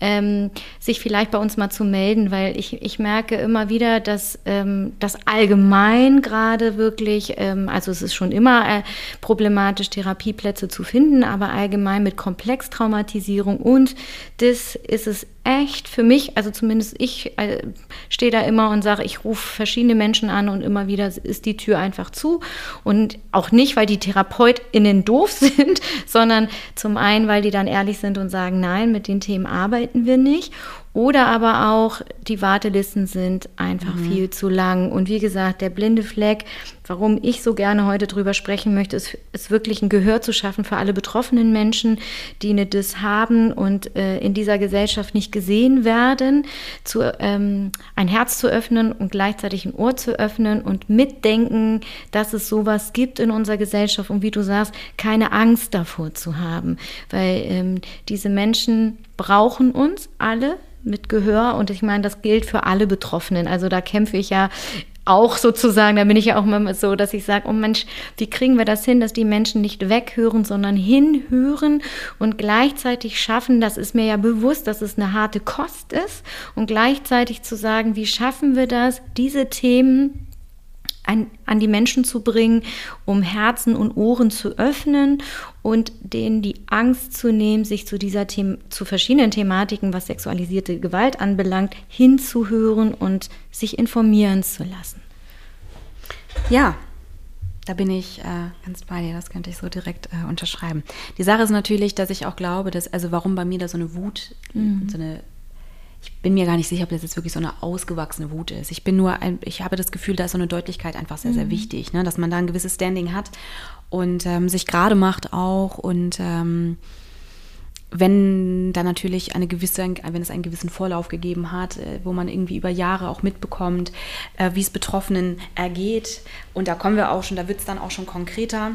ähm, sich vielleicht bei uns mal zu melden, weil ich, ich merke immer wieder, dass ähm, das allgemein gerade wirklich, ähm, also es ist schon immer äh, problematisch, Therapieplätze zu finden, aber allgemein mit Komplextraumatisierung und das ist es echt für mich, also zumindest ich äh, stehe da immer und sage, ich rufe verschiedene Menschen an und immer wieder ist die Tür einfach zu. Und auch nicht, weil die TherapeutInnen doof sind, sondern zum einen, weil die dann ehrlich sind und sagen, nein, mit den Themen arbeiten wir nicht. Oder aber auch, die Wartelisten sind einfach mhm. viel zu lang. Und wie gesagt, der blinde Fleck, warum ich so gerne heute drüber sprechen möchte, ist, ist wirklich ein Gehör zu schaffen für alle betroffenen Menschen, die eine Dis haben und äh, in dieser Gesellschaft nicht gesehen werden, zu, ähm, ein Herz zu öffnen und gleichzeitig ein Ohr zu öffnen und mitdenken, dass es sowas gibt in unserer Gesellschaft und wie du sagst, keine Angst davor zu haben. Weil ähm, diese Menschen brauchen uns alle mit Gehör und ich meine, das gilt für alle Betroffenen. Also da kämpfe ich ja auch sozusagen, da bin ich ja auch immer so, dass ich sage, oh Mensch, wie kriegen wir das hin, dass die Menschen nicht weghören, sondern hinhören und gleichzeitig schaffen, das ist mir ja bewusst, dass es eine harte Kost ist und gleichzeitig zu sagen, wie schaffen wir das, diese Themen an, an die Menschen zu bringen, um Herzen und Ohren zu öffnen und denen die Angst zu nehmen, sich zu dieser The zu verschiedenen Thematiken, was sexualisierte Gewalt anbelangt, hinzuhören und sich informieren zu lassen. Ja, da bin ich äh, ganz bei dir, das könnte ich so direkt äh, unterschreiben. Die Sache ist natürlich, dass ich auch glaube, dass, also warum bei mir da so eine Wut, mhm. so eine ich bin mir gar nicht sicher, ob das jetzt wirklich so eine ausgewachsene Wut ist. Ich bin nur, ein, ich habe das Gefühl, da ist so eine Deutlichkeit einfach sehr, sehr mhm. wichtig, ne? dass man da ein gewisses Standing hat und ähm, sich gerade macht auch und ähm, wenn da natürlich eine gewisse, wenn es einen gewissen Vorlauf gegeben hat, äh, wo man irgendwie über Jahre auch mitbekommt, äh, wie es Betroffenen ergeht. Und da kommen wir auch schon, da wird es dann auch schon konkreter.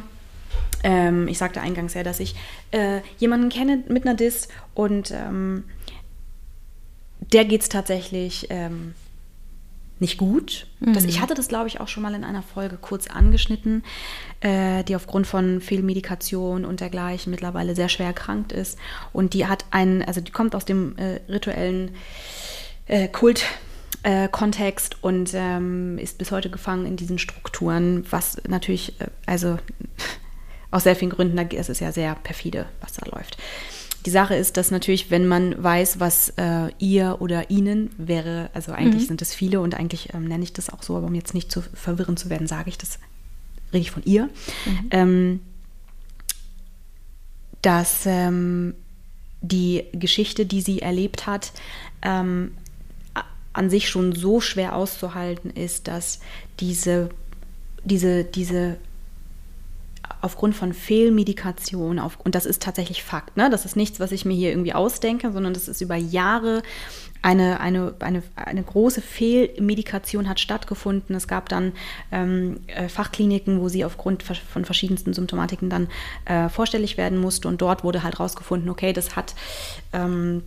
Ähm, ich sagte eingangs ja, dass ich äh, jemanden kenne mit einer Dis und ähm, der geht es tatsächlich ähm, nicht gut. Mhm. Das, ich hatte das, glaube ich, auch schon mal in einer Folge kurz angeschnitten, äh, die aufgrund von Fehlmedikation und dergleichen mittlerweile sehr schwer erkrankt ist. Und die hat einen, also die kommt aus dem äh, rituellen äh, Kult. Äh, Kontext und ähm, ist bis heute gefangen in diesen Strukturen, was natürlich, äh, also aus sehr vielen Gründen, es ist ja sehr perfide, was da läuft. Die Sache ist, dass natürlich, wenn man weiß, was äh, ihr oder ihnen wäre, also eigentlich mhm. sind es viele und eigentlich ähm, nenne ich das auch so, aber um jetzt nicht zu verwirrend zu werden, sage ich das, rede ich von ihr, mhm. ähm, dass ähm, die Geschichte, die sie erlebt hat, ähm, an sich schon so schwer auszuhalten ist, dass diese, diese, diese aufgrund von Fehlmedikation, auf, und das ist tatsächlich Fakt, ne? das ist nichts, was ich mir hier irgendwie ausdenke, sondern das ist über Jahre eine, eine, eine, eine große Fehlmedikation hat stattgefunden. Es gab dann ähm, äh, Fachkliniken, wo sie aufgrund von verschiedensten Symptomatiken dann äh, vorstellig werden musste und dort wurde halt rausgefunden, okay, das hat ähm,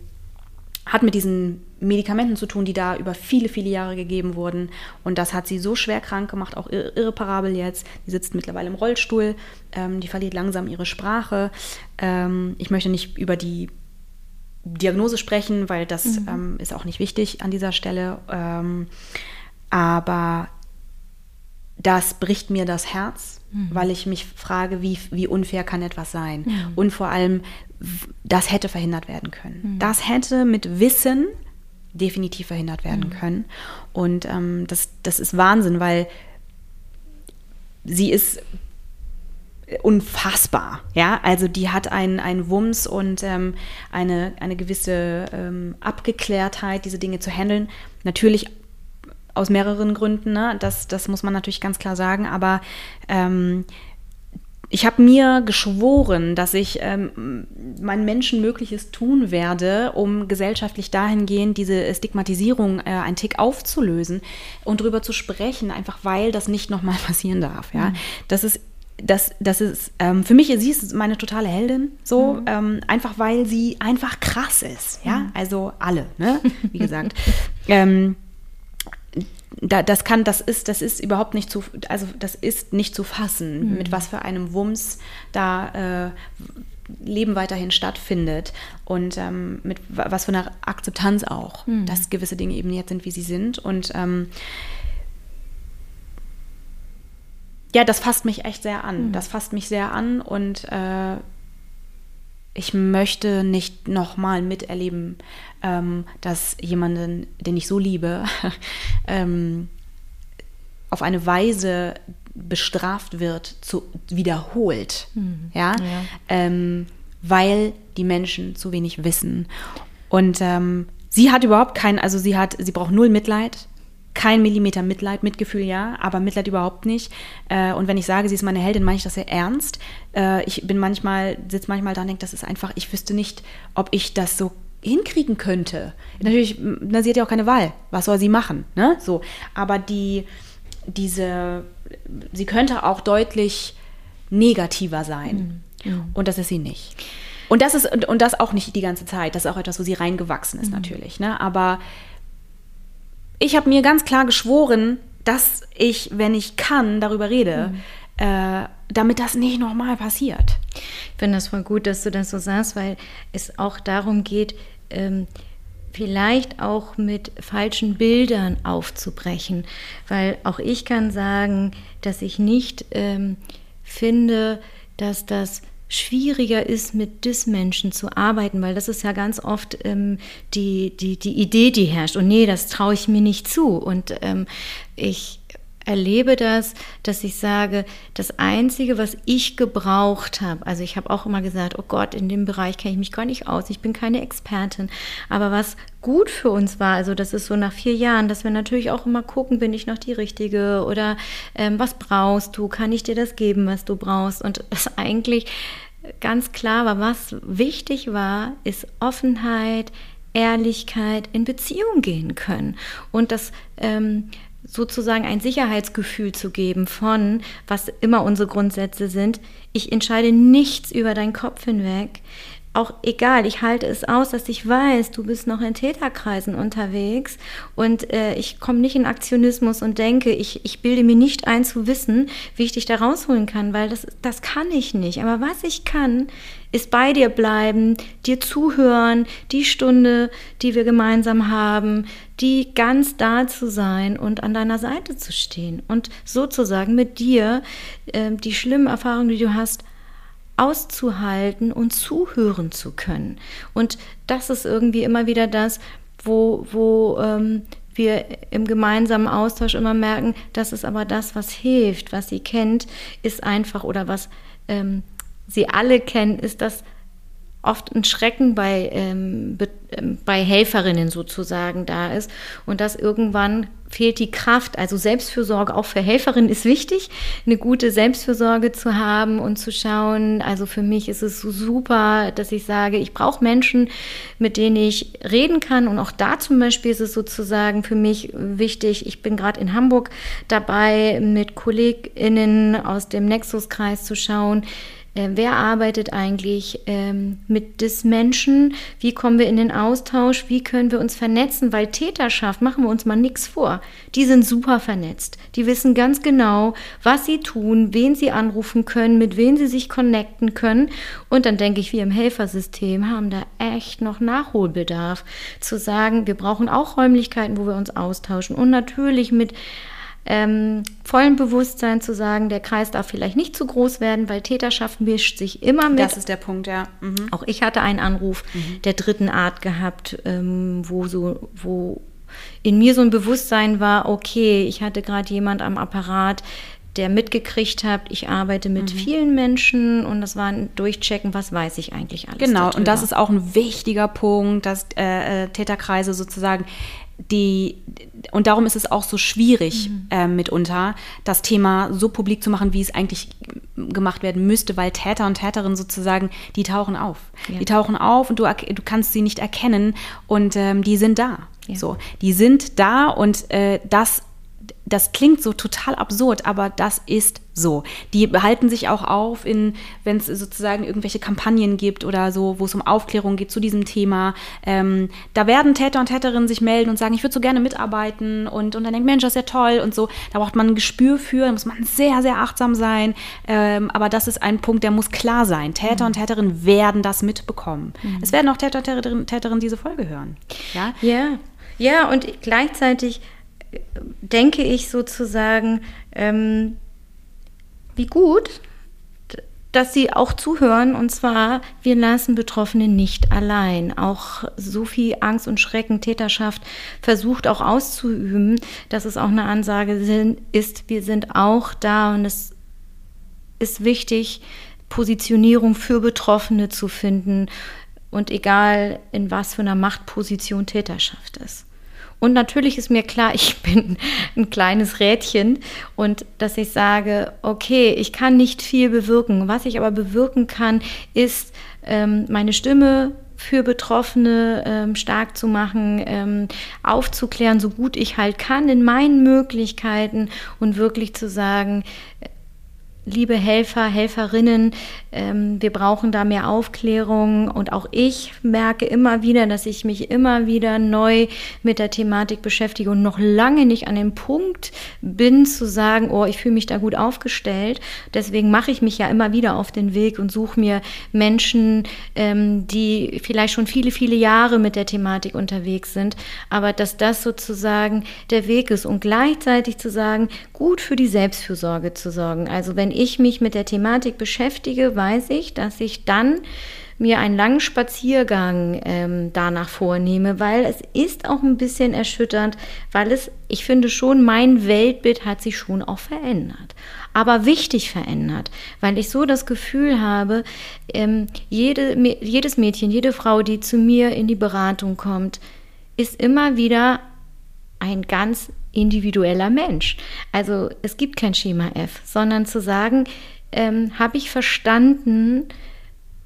hat mit diesen Medikamenten zu tun, die da über viele, viele Jahre gegeben wurden. Und das hat sie so schwer krank gemacht, auch irreparabel jetzt. Die sitzt mittlerweile im Rollstuhl, ähm, die verliert langsam ihre Sprache. Ähm, ich möchte nicht über die Diagnose sprechen, weil das mhm. ähm, ist auch nicht wichtig an dieser Stelle. Ähm, aber das bricht mir das Herz, mhm. weil ich mich frage, wie, wie unfair kann etwas sein? Mhm. Und vor allem, das hätte verhindert werden können. Mhm. Das hätte mit Wissen definitiv verhindert werden mhm. können. Und ähm, das, das ist Wahnsinn, weil sie ist unfassbar. Ja, also die hat einen, einen Wumms und ähm, eine, eine gewisse ähm, Abgeklärtheit, diese Dinge zu handeln. Natürlich aus mehreren Gründen, ne? das, das muss man natürlich ganz klar sagen, aber ähm, ich habe mir geschworen, dass ich ähm, mein Menschenmögliches tun werde, um gesellschaftlich dahingehend diese Stigmatisierung äh, ein Tick aufzulösen und darüber zu sprechen, einfach weil das nicht nochmal passieren darf. Ja? Mhm. Das ist das, das ist, ähm, für mich, sie ist meine totale Heldin, so, mhm. ähm, einfach weil sie einfach krass ist, ja, mhm. also alle, ne, wie gesagt. ähm, da, das kann, das ist, das ist überhaupt nicht zu, also das ist nicht zu fassen, mhm. mit was für einem Wumms da äh, Leben weiterhin stattfindet und ähm, mit was für einer Akzeptanz auch, mhm. dass gewisse Dinge eben jetzt sind, wie sie sind. Und ähm, ja, das fasst mich echt sehr an. Mhm. Das fasst mich sehr an und äh, ich möchte nicht nochmal miterleben, ähm, dass jemanden, den ich so liebe, ähm, auf eine Weise bestraft wird, zu, wiederholt. Mhm. Ja, ja. Ähm, weil die Menschen zu wenig wissen. Und ähm, sie hat überhaupt kein, also sie hat, sie braucht null Mitleid kein Millimeter Mitleid, Mitgefühl ja, aber Mitleid überhaupt nicht. Äh, und wenn ich sage, sie ist meine Heldin, meine ich das sehr ernst. Äh, ich bin manchmal, sitze manchmal da und denke, das ist einfach, ich wüsste nicht, ob ich das so hinkriegen könnte. Natürlich, na, sie hat ja auch keine Wahl. Was soll sie machen? Ne? So. Aber die, diese, sie könnte auch deutlich negativer sein. Mhm. Mhm. Und das ist sie nicht. Und das ist, und, und das auch nicht die ganze Zeit. Das ist auch etwas, wo sie reingewachsen ist, mhm. natürlich. Ne? Aber ich habe mir ganz klar geschworen, dass ich, wenn ich kann, darüber rede, mhm. äh, damit das nicht nochmal passiert. Ich finde das voll gut, dass du das so sagst, weil es auch darum geht, ähm, vielleicht auch mit falschen Bildern aufzubrechen, weil auch ich kann sagen, dass ich nicht ähm, finde, dass das schwieriger ist, mit Dis-Menschen zu arbeiten, weil das ist ja ganz oft ähm, die, die, die Idee, die herrscht. Und nee, das traue ich mir nicht zu. Und ähm, ich erlebe das, dass ich sage, das Einzige, was ich gebraucht habe, also ich habe auch immer gesagt, oh Gott, in dem Bereich kenne ich mich gar nicht aus, ich bin keine Expertin, aber was gut für uns war, also das ist so nach vier Jahren, dass wir natürlich auch immer gucken, bin ich noch die Richtige oder ähm, was brauchst du, kann ich dir das geben, was du brauchst? Und das eigentlich ganz klar war, was wichtig war, ist Offenheit, Ehrlichkeit in Beziehung gehen können. Und das ähm, sozusagen ein Sicherheitsgefühl zu geben von, was immer unsere Grundsätze sind. Ich entscheide nichts über deinen Kopf hinweg auch egal, ich halte es aus, dass ich weiß, du bist noch in Täterkreisen unterwegs und äh, ich komme nicht in Aktionismus und denke, ich, ich bilde mir nicht ein zu wissen, wie ich dich da rausholen kann, weil das, das kann ich nicht. Aber was ich kann, ist bei dir bleiben, dir zuhören, die Stunde, die wir gemeinsam haben, die ganz da zu sein und an deiner Seite zu stehen und sozusagen mit dir äh, die schlimmen Erfahrungen, die du hast, auszuhalten und zuhören zu können. Und das ist irgendwie immer wieder das, wo, wo ähm, wir im gemeinsamen Austausch immer merken, das ist aber das, was hilft, was sie kennt, ist einfach oder was ähm, sie alle kennen, ist das oft ein Schrecken bei, ähm, ähm, bei Helferinnen sozusagen da ist und dass irgendwann fehlt die Kraft. Also Selbstfürsorge auch für Helferinnen ist wichtig, eine gute Selbstfürsorge zu haben und zu schauen. Also für mich ist es so super, dass ich sage, ich brauche Menschen, mit denen ich reden kann. Und auch da zum Beispiel ist es sozusagen für mich wichtig. Ich bin gerade in Hamburg dabei, mit KollegInnen aus dem Nexus-Kreis zu schauen, äh, wer arbeitet eigentlich ähm, mit des Menschen? Wie kommen wir in den Austausch? Wie können wir uns vernetzen? Weil Täterschaft, machen wir uns mal nichts vor, die sind super vernetzt. Die wissen ganz genau, was sie tun, wen sie anrufen können, mit wem sie sich connecten können. Und dann denke ich, wir im Helfersystem haben da echt noch Nachholbedarf, zu sagen, wir brauchen auch Räumlichkeiten, wo wir uns austauschen. Und natürlich mit ähm, vollen Bewusstsein zu sagen, der Kreis darf vielleicht nicht zu groß werden, weil Täterschaft mischt sich immer mit. Das ist der Punkt, ja. Mhm. Auch ich hatte einen Anruf mhm. der dritten Art gehabt, ähm, wo so, wo in mir so ein Bewusstsein war, okay, ich hatte gerade jemand am Apparat, der mitgekriegt hat, ich arbeite mit mhm. vielen Menschen und das war ein Durchchecken, was weiß ich eigentlich alles. Genau, darüber. und das ist auch ein wichtiger Punkt, dass äh, äh Täterkreise sozusagen die, und darum ist es auch so schwierig mhm. äh, mitunter, das Thema so publik zu machen, wie es eigentlich gemacht werden müsste, weil Täter und Täterinnen sozusagen, die tauchen auf. Ja. Die tauchen auf und du, du kannst sie nicht erkennen und ähm, die sind da. Ja. So, die sind da und äh, das das klingt so total absurd, aber das ist so. Die behalten sich auch auf, wenn es sozusagen irgendwelche Kampagnen gibt oder so, wo es um Aufklärung geht zu diesem Thema. Ähm, da werden Täter und Täterinnen sich melden und sagen, ich würde so gerne mitarbeiten und, und dann denkt, Mensch, das ist ja toll und so. Da braucht man ein Gespür für, da muss man sehr, sehr achtsam sein. Ähm, aber das ist ein Punkt, der muss klar sein. Täter mhm. und Täterinnen werden das mitbekommen. Mhm. Es werden auch Täter und Täterinnen, Täterinnen diese Folge hören. Ja, ja, ja und gleichzeitig denke ich sozusagen, ähm, wie gut, dass sie auch zuhören. Und zwar, wir lassen Betroffene nicht allein. Auch so viel Angst und Schrecken, Täterschaft versucht auch auszuüben, dass es auch eine Ansage ist, wir sind auch da und es ist wichtig, Positionierung für Betroffene zu finden. Und egal, in was für einer Machtposition Täterschaft ist. Und natürlich ist mir klar, ich bin ein kleines Rädchen und dass ich sage, okay, ich kann nicht viel bewirken. Was ich aber bewirken kann, ist ähm, meine Stimme für Betroffene ähm, stark zu machen, ähm, aufzuklären, so gut ich halt kann in meinen Möglichkeiten und wirklich zu sagen, liebe Helfer, Helferinnen, ähm, wir brauchen da mehr Aufklärung und auch ich merke immer wieder, dass ich mich immer wieder neu mit der Thematik beschäftige und noch lange nicht an dem Punkt bin zu sagen, oh, ich fühle mich da gut aufgestellt. Deswegen mache ich mich ja immer wieder auf den Weg und suche mir Menschen, ähm, die vielleicht schon viele, viele Jahre mit der Thematik unterwegs sind, aber dass das sozusagen der Weg ist und gleichzeitig zu sagen, gut für die Selbstfürsorge zu sorgen. Also wenn ich mich mit der Thematik beschäftige, weiß ich, dass ich dann mir einen langen Spaziergang ähm, danach vornehme, weil es ist auch ein bisschen erschütternd, weil es, ich finde schon, mein Weltbild hat sich schon auch verändert. Aber wichtig verändert, weil ich so das Gefühl habe, ähm, jede, jedes Mädchen, jede Frau, die zu mir in die Beratung kommt, ist immer wieder ein ganz individueller Mensch. Also es gibt kein Schema F, sondern zu sagen, ähm, habe ich verstanden,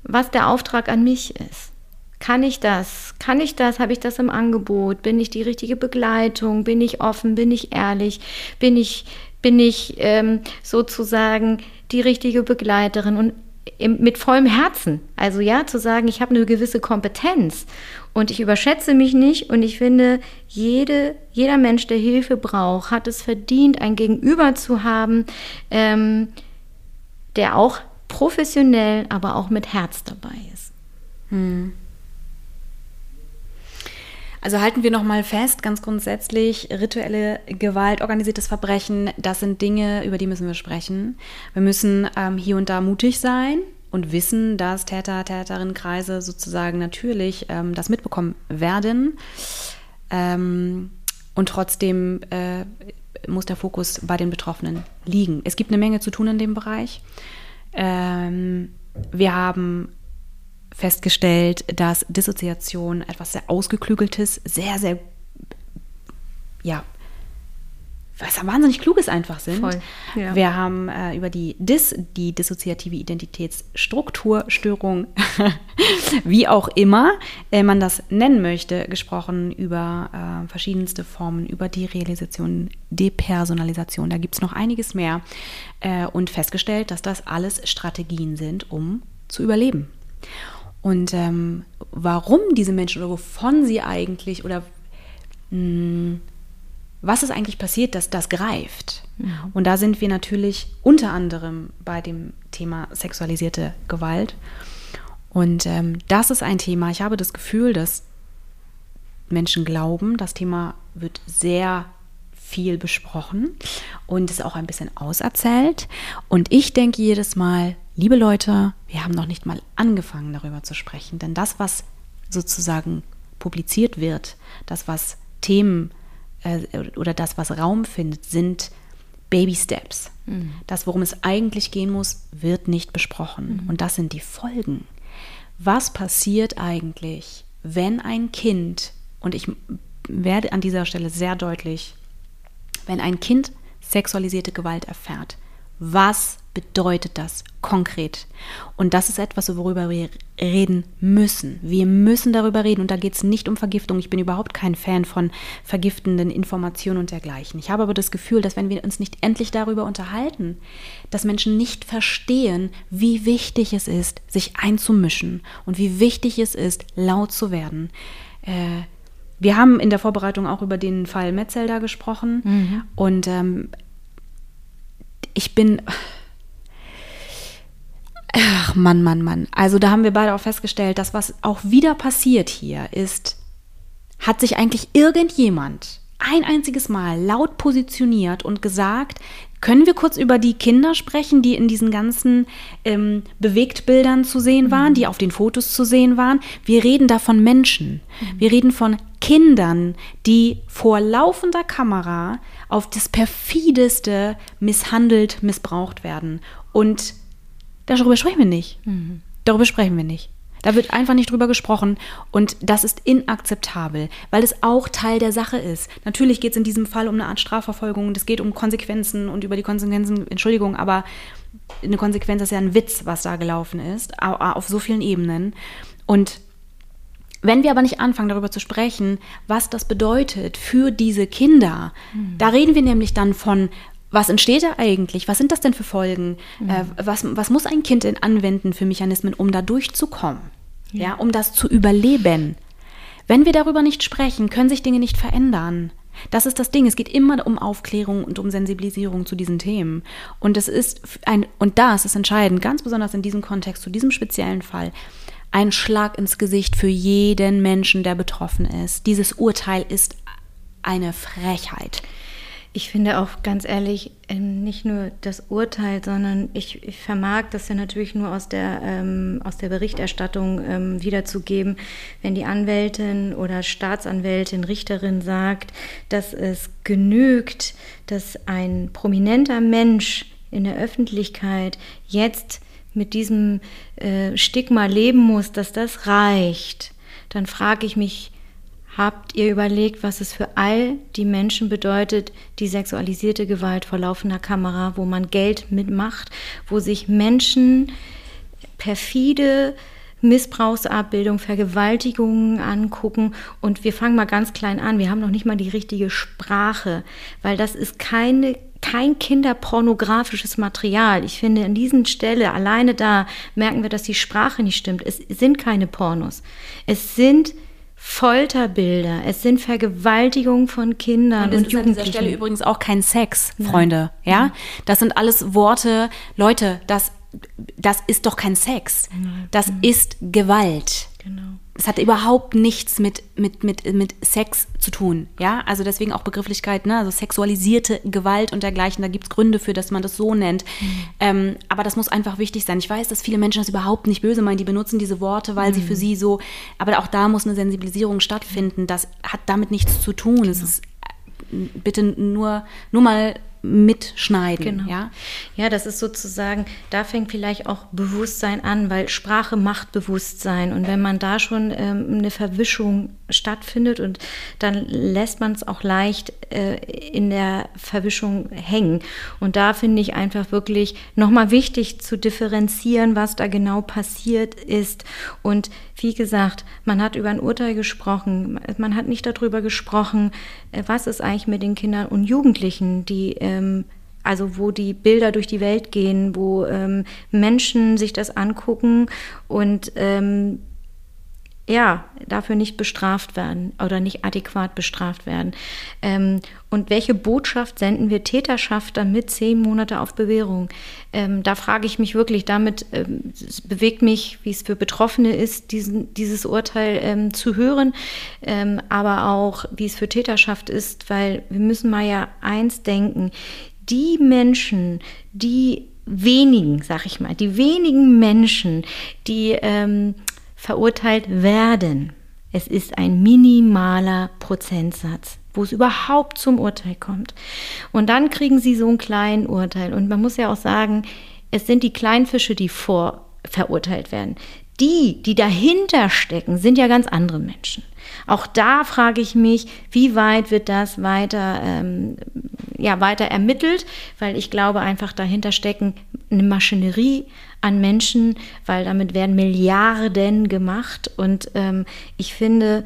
was der Auftrag an mich ist. Kann ich das? Kann ich das? Habe ich das im Angebot? Bin ich die richtige Begleitung? Bin ich offen? Bin ich ehrlich? Bin ich, bin ich ähm, sozusagen die richtige Begleiterin? Und im, mit vollem Herzen. Also ja, zu sagen, ich habe eine gewisse Kompetenz und ich überschätze mich nicht und ich finde, jede, jeder Mensch, der Hilfe braucht, hat es verdient, ein Gegenüber zu haben, ähm, der auch professionell, aber auch mit Herz dabei ist. Hm. Also halten wir nochmal fest, ganz grundsätzlich, rituelle Gewalt, organisiertes Verbrechen, das sind Dinge, über die müssen wir sprechen. Wir müssen ähm, hier und da mutig sein, und wissen, dass Täter, Täterinnenkreise sozusagen natürlich ähm, das mitbekommen werden. Ähm, und trotzdem äh, muss der Fokus bei den Betroffenen liegen. Es gibt eine Menge zu tun in dem Bereich. Ähm, wir haben festgestellt, dass Dissoziation etwas sehr Ausgeklügeltes, sehr, sehr ja, was wahnsinnig Kluges einfach sind. Voll, ja. Wir haben äh, über die DIS, die dissoziative Identitätsstrukturstörung, wie auch immer äh, man das nennen möchte, gesprochen, über äh, verschiedenste Formen, über die Realisation, Depersonalisation. Da gibt es noch einiges mehr äh, und festgestellt, dass das alles Strategien sind, um zu überleben. Und ähm, warum diese Menschen oder wovon sie eigentlich oder mh, hm, was ist eigentlich passiert, dass das greift? Ja. Und da sind wir natürlich unter anderem bei dem Thema sexualisierte Gewalt. Und ähm, das ist ein Thema, ich habe das Gefühl, dass Menschen glauben, das Thema wird sehr viel besprochen und ist auch ein bisschen auserzählt. Und ich denke jedes Mal, liebe Leute, wir haben noch nicht mal angefangen darüber zu sprechen. Denn das, was sozusagen publiziert wird, das, was Themen oder das, was Raum findet, sind Baby Steps. Mhm. Das, worum es eigentlich gehen muss, wird nicht besprochen. Mhm. Und das sind die Folgen. Was passiert eigentlich, wenn ein Kind, und ich werde an dieser Stelle sehr deutlich, wenn ein Kind sexualisierte Gewalt erfährt, was bedeutet das konkret? Und das ist etwas, worüber wir reden müssen. Wir müssen darüber reden und da geht es nicht um Vergiftung. Ich bin überhaupt kein Fan von vergiftenden Informationen und dergleichen. Ich habe aber das Gefühl, dass wenn wir uns nicht endlich darüber unterhalten, dass Menschen nicht verstehen, wie wichtig es ist, sich einzumischen und wie wichtig es ist, laut zu werden. Äh, wir haben in der Vorbereitung auch über den Fall Metzelder gesprochen mhm. und ähm, ich bin. Ach, Mann, Mann, Mann. Also da haben wir beide auch festgestellt, dass was auch wieder passiert hier ist, hat sich eigentlich irgendjemand ein einziges Mal laut positioniert und gesagt, können wir kurz über die Kinder sprechen, die in diesen ganzen ähm, Bewegtbildern zu sehen waren, mhm. die auf den Fotos zu sehen waren? Wir reden da von Menschen. Mhm. Wir reden von Kindern, die vor laufender Kamera auf das perfideste misshandelt, missbraucht werden. Und darüber sprechen wir nicht. Mhm. Darüber sprechen wir nicht. Da wird einfach nicht drüber gesprochen und das ist inakzeptabel, weil es auch Teil der Sache ist. Natürlich geht es in diesem Fall um eine Art Strafverfolgung und es geht um Konsequenzen und über die Konsequenzen, Entschuldigung, aber eine Konsequenz ist ja ein Witz, was da gelaufen ist, auf so vielen Ebenen. Und wenn wir aber nicht anfangen, darüber zu sprechen, was das bedeutet für diese Kinder, mhm. da reden wir nämlich dann von was entsteht da eigentlich? Was sind das denn für Folgen? Mhm. Äh, was, was muss ein Kind denn anwenden für Mechanismen, um da durchzukommen? Ja. ja, um das zu überleben. Wenn wir darüber nicht sprechen, können sich Dinge nicht verändern. Das ist das Ding. Es geht immer um Aufklärung und um Sensibilisierung zu diesen Themen. Und es ist ein, und das ist entscheidend, ganz besonders in diesem Kontext, zu diesem speziellen Fall, ein Schlag ins Gesicht für jeden Menschen, der betroffen ist. Dieses Urteil ist eine Frechheit. Ich finde auch ganz ehrlich, ähm, nicht nur das Urteil, sondern ich, ich vermag das ja natürlich nur aus der, ähm, aus der Berichterstattung ähm, wiederzugeben, wenn die Anwältin oder Staatsanwältin, Richterin sagt, dass es genügt, dass ein prominenter Mensch in der Öffentlichkeit jetzt mit diesem äh, Stigma leben muss, dass das reicht, dann frage ich mich, Habt ihr überlegt, was es für all die Menschen bedeutet, die sexualisierte Gewalt vor laufender Kamera, wo man Geld mitmacht, wo sich Menschen perfide Missbrauchsabbildung, Vergewaltigungen angucken und wir fangen mal ganz klein an. Wir haben noch nicht mal die richtige Sprache, weil das ist keine kein kinderpornografisches Material. Ich finde, an diesen Stelle alleine da merken wir, dass die Sprache nicht stimmt. Es sind keine Pornos. Es sind Folterbilder, es sind Vergewaltigungen von Kindern und, und Jugendlichen. an dieser Stelle übrigens auch kein Sex, Freunde, Nein. ja? Das sind alles Worte, Leute, das das ist doch kein Sex. Das ist Gewalt. Genau. Es hat überhaupt nichts mit, mit, mit, mit Sex zu tun. Ja, also deswegen auch Begrifflichkeit, ne? also sexualisierte Gewalt und dergleichen. Da gibt es Gründe für, dass man das so nennt. Mhm. Ähm, aber das muss einfach wichtig sein. Ich weiß, dass viele Menschen das überhaupt nicht böse meinen. Die benutzen diese Worte, weil mhm. sie für sie so. Aber auch da muss eine Sensibilisierung stattfinden. Das hat damit nichts zu tun. Genau. Es ist äh, bitte nur, nur mal mitschneiden. Genau. Ja? ja, das ist sozusagen, da fängt vielleicht auch Bewusstsein an, weil Sprache macht Bewusstsein. Und wenn man da schon ähm, eine Verwischung stattfindet und dann lässt man es auch leicht äh, in der Verwischung hängen. Und da finde ich einfach wirklich nochmal wichtig zu differenzieren, was da genau passiert ist. Und wie gesagt, man hat über ein Urteil gesprochen, man hat nicht darüber gesprochen, was ist eigentlich mit den Kindern und Jugendlichen, die ähm, also wo die Bilder durch die Welt gehen, wo ähm, Menschen sich das angucken und ähm, ja, dafür nicht bestraft werden oder nicht adäquat bestraft werden. Ähm, und welche Botschaft senden wir Täterschaft damit zehn Monate auf Bewährung? Ähm, da frage ich mich wirklich, damit ähm, bewegt mich, wie es für Betroffene ist, diesen, dieses Urteil ähm, zu hören, ähm, aber auch, wie es für Täterschaft ist, weil wir müssen mal ja eins denken, die Menschen, die wenigen, sag ich mal, die wenigen Menschen, die ähm, verurteilt werden. Es ist ein minimaler Prozentsatz, wo es überhaupt zum Urteil kommt. Und dann kriegen sie so ein kleines Urteil. Und man muss ja auch sagen, es sind die kleinen Fische, die vor verurteilt werden. Die, die dahinter stecken, sind ja ganz andere Menschen. Auch da frage ich mich, wie weit wird das weiter, ähm, ja, weiter ermittelt, weil ich glaube einfach dahinter stecken eine Maschinerie an Menschen, weil damit werden Milliarden gemacht und ähm, ich finde,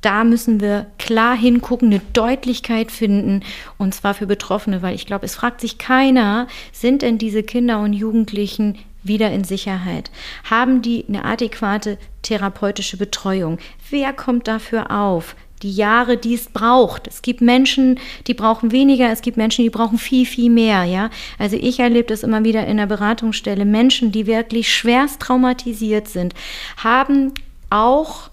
da müssen wir klar hingucken, eine Deutlichkeit finden, und zwar für Betroffene, weil ich glaube, es fragt sich keiner, sind denn diese Kinder und Jugendlichen wieder in Sicherheit? Haben die eine adäquate therapeutische Betreuung? Wer kommt dafür auf? Die Jahre, die es braucht. Es gibt Menschen, die brauchen weniger, es gibt Menschen, die brauchen viel, viel mehr, ja. Also ich erlebe das immer wieder in der Beratungsstelle. Menschen, die wirklich schwerst traumatisiert sind, haben auch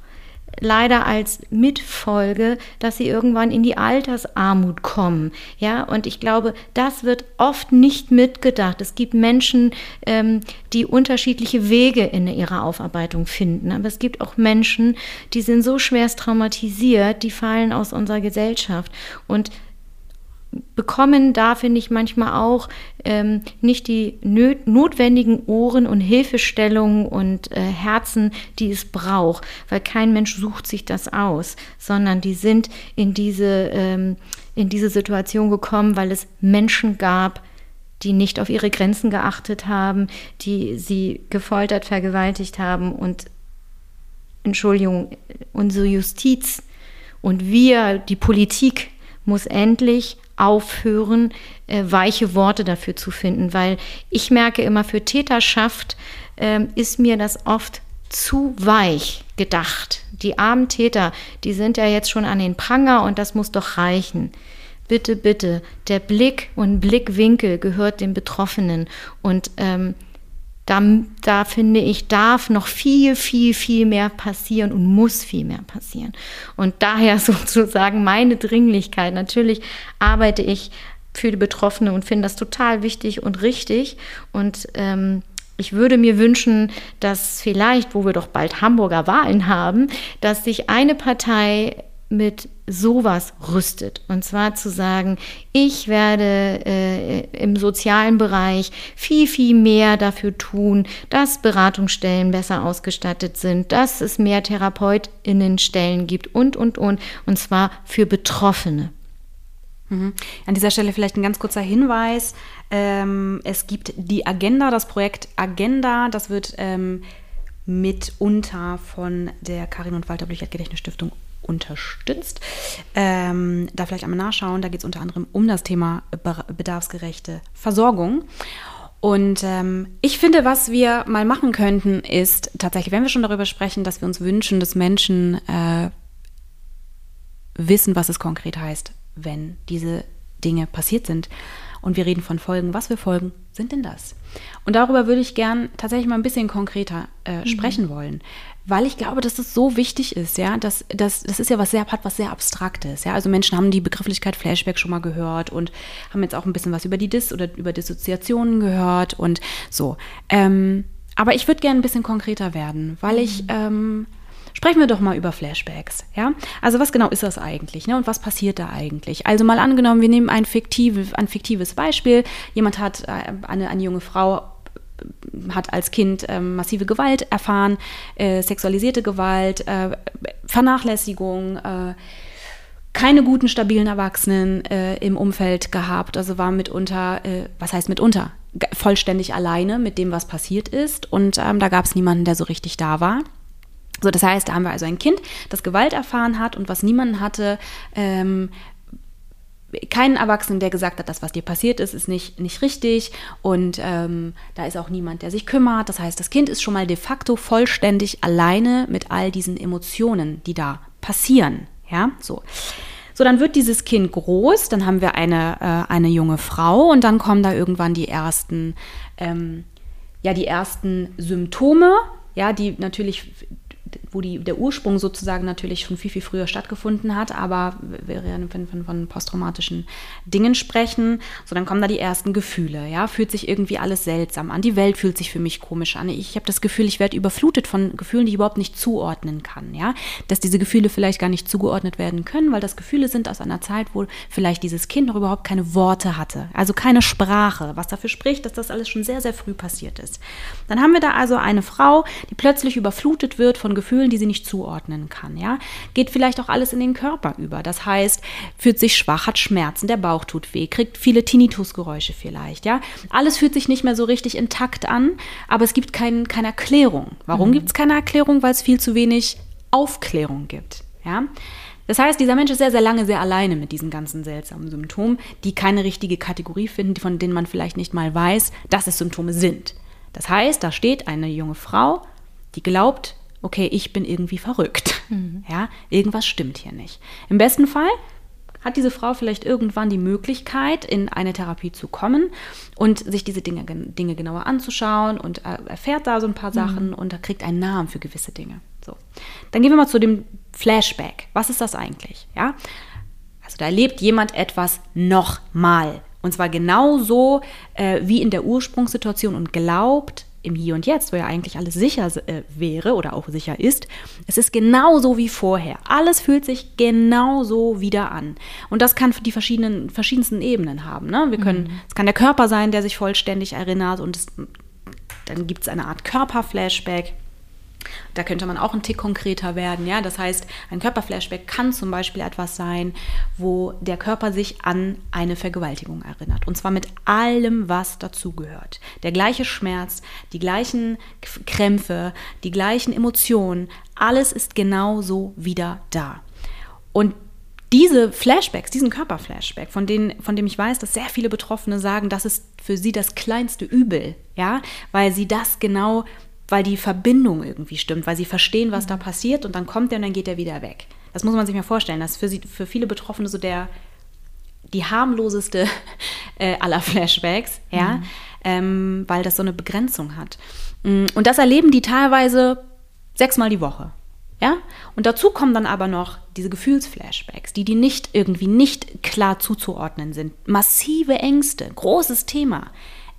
leider als Mitfolge, dass sie irgendwann in die Altersarmut kommen. Ja, und ich glaube, das wird oft nicht mitgedacht. Es gibt Menschen, ähm, die unterschiedliche Wege in ihrer Aufarbeitung finden. Aber es gibt auch Menschen, die sind so schwerst traumatisiert, die fallen aus unserer Gesellschaft. Und bekommen da, finde ich, manchmal auch ähm, nicht die notwendigen Ohren und Hilfestellungen und äh, Herzen, die es braucht, weil kein Mensch sucht sich das aus, sondern die sind in diese, ähm, in diese Situation gekommen, weil es Menschen gab, die nicht auf ihre Grenzen geachtet haben, die sie gefoltert, vergewaltigt haben und Entschuldigung, unsere Justiz und wir, die Politik, muss endlich aufhören, äh, weiche Worte dafür zu finden, weil ich merke immer, für Täterschaft äh, ist mir das oft zu weich gedacht. Die armen Täter, die sind ja jetzt schon an den Pranger und das muss doch reichen. Bitte, bitte, der Blick und Blickwinkel gehört dem Betroffenen und ähm, da, da finde ich, darf noch viel, viel, viel mehr passieren und muss viel mehr passieren. Und daher sozusagen meine Dringlichkeit. Natürlich arbeite ich für die Betroffene und finde das total wichtig und richtig. Und ähm, ich würde mir wünschen, dass vielleicht, wo wir doch bald Hamburger Wahlen haben, dass sich eine Partei mit sowas rüstet. Und zwar zu sagen, ich werde äh, im sozialen Bereich viel, viel mehr dafür tun, dass Beratungsstellen besser ausgestattet sind, dass es mehr Therapeutinnenstellen gibt und, und, und. Und zwar für Betroffene. Mhm. An dieser Stelle vielleicht ein ganz kurzer Hinweis. Ähm, es gibt die Agenda, das Projekt Agenda, das wird ähm, mitunter von der Karin und Walter Blüchert Gedächtnisstiftung unterstützt. Ähm, da vielleicht einmal nachschauen. Da geht es unter anderem um das Thema bedarfsgerechte Versorgung. Und ähm, ich finde, was wir mal machen könnten, ist tatsächlich, wenn wir schon darüber sprechen, dass wir uns wünschen, dass Menschen äh, wissen, was es konkret heißt, wenn diese Dinge passiert sind. Und wir reden von Folgen. Was für Folgen sind denn das? Und darüber würde ich gern tatsächlich mal ein bisschen konkreter äh, mhm. sprechen wollen weil ich glaube, dass das so wichtig ist, ja, dass das, das ist ja was sehr hat was sehr abstraktes, ja. Also Menschen haben die Begrifflichkeit Flashback schon mal gehört und haben jetzt auch ein bisschen was über die Dis oder über Dissoziationen gehört und so. Ähm, aber ich würde gerne ein bisschen konkreter werden, weil ich mhm. ähm, Sprechen wir doch mal über Flashbacks, ja? Also was genau ist das eigentlich, ne? Und was passiert da eigentlich? Also mal angenommen, wir nehmen ein, fiktive, ein fiktives Beispiel. Jemand hat äh, eine, eine junge Frau hat als Kind äh, massive Gewalt erfahren, äh, sexualisierte Gewalt, äh, Vernachlässigung, äh, keine guten, stabilen Erwachsenen äh, im Umfeld gehabt, also war mitunter, äh, was heißt mitunter, vollständig alleine mit dem, was passiert ist. Und ähm, da gab es niemanden, der so richtig da war. So, das heißt, da haben wir also ein Kind, das Gewalt erfahren hat und was niemanden hatte, ähm, keinen Erwachsenen, der gesagt hat, das, was dir passiert ist, ist nicht, nicht richtig und ähm, da ist auch niemand, der sich kümmert. Das heißt, das Kind ist schon mal de facto vollständig alleine mit all diesen Emotionen, die da passieren. Ja, so. So, dann wird dieses Kind groß, dann haben wir eine, äh, eine junge Frau und dann kommen da irgendwann die ersten, ähm, ja, die ersten Symptome, ja, die natürlich wo die, der Ursprung sozusagen natürlich schon viel, viel früher stattgefunden hat, aber wir reden von, von, von posttraumatischen Dingen sprechen, so dann kommen da die ersten Gefühle, ja, fühlt sich irgendwie alles seltsam an, die Welt fühlt sich für mich komisch an, ich habe das Gefühl, ich werde überflutet von Gefühlen, die ich überhaupt nicht zuordnen kann, ja, dass diese Gefühle vielleicht gar nicht zugeordnet werden können, weil das Gefühle sind aus einer Zeit, wo vielleicht dieses Kind noch überhaupt keine Worte hatte, also keine Sprache, was dafür spricht, dass das alles schon sehr, sehr früh passiert ist. Dann haben wir da also eine Frau, die plötzlich überflutet wird von Gefühlen, die sie nicht zuordnen kann. Ja? Geht vielleicht auch alles in den Körper über. Das heißt, fühlt sich schwach, hat Schmerzen, der Bauch tut weh, kriegt viele Tinnitusgeräusche vielleicht. Ja? Alles fühlt sich nicht mehr so richtig intakt an, aber es gibt kein, keine Erklärung. Warum mhm. gibt es keine Erklärung? Weil es viel zu wenig Aufklärung gibt. Ja? Das heißt, dieser Mensch ist sehr, sehr lange sehr alleine mit diesen ganzen seltsamen Symptomen, die keine richtige Kategorie finden, von denen man vielleicht nicht mal weiß, dass es Symptome sind. Das heißt, da steht eine junge Frau, die glaubt, okay, ich bin irgendwie verrückt. Mhm. Ja, irgendwas stimmt hier nicht. Im besten Fall hat diese Frau vielleicht irgendwann die Möglichkeit, in eine Therapie zu kommen und sich diese Dinge, Dinge genauer anzuschauen und erfährt da so ein paar. Sachen mhm. und kriegt einen Namen für gewisse Dinge. So. Dann gehen wir mal zu dem Flashback. Was ist das eigentlich? Ja? Also da erlebt jemand etwas nochmal. Und zwar genauso äh, wie in der Ursprungssituation und glaubt, im Hier und Jetzt, wo ja eigentlich alles sicher äh, wäre oder auch sicher ist, es ist genauso wie vorher. Alles fühlt sich genauso wieder an. Und das kann die verschiedenen, verschiedensten Ebenen haben. Ne? Wir können, mhm. es kann der Körper sein, der sich vollständig erinnert und es, dann gibt es eine Art Körperflashback. Da könnte man auch ein Tick konkreter werden. Ja? Das heißt, ein Körperflashback kann zum Beispiel etwas sein, wo der Körper sich an eine Vergewaltigung erinnert. Und zwar mit allem, was dazugehört. Der gleiche Schmerz, die gleichen Krämpfe, die gleichen Emotionen, alles ist genauso wieder da. Und diese Flashbacks, diesen Körperflashback, von, denen, von dem ich weiß, dass sehr viele Betroffene sagen, das ist für sie das kleinste Übel, ja, weil sie das genau, weil die Verbindung irgendwie stimmt, weil sie verstehen, was da passiert und dann kommt er und dann geht er wieder weg. Das muss man sich mal vorstellen. Das ist für, sie, für viele Betroffene so der, die harmloseste äh, aller Flashbacks, ja, mhm. ähm, weil das so eine Begrenzung hat. Mm, und das erleben die teilweise sechsmal die Woche. Ja? Und dazu kommen dann aber noch diese Gefühlsflashbacks, die die nicht irgendwie nicht klar zuzuordnen sind. Massive Ängste, großes Thema.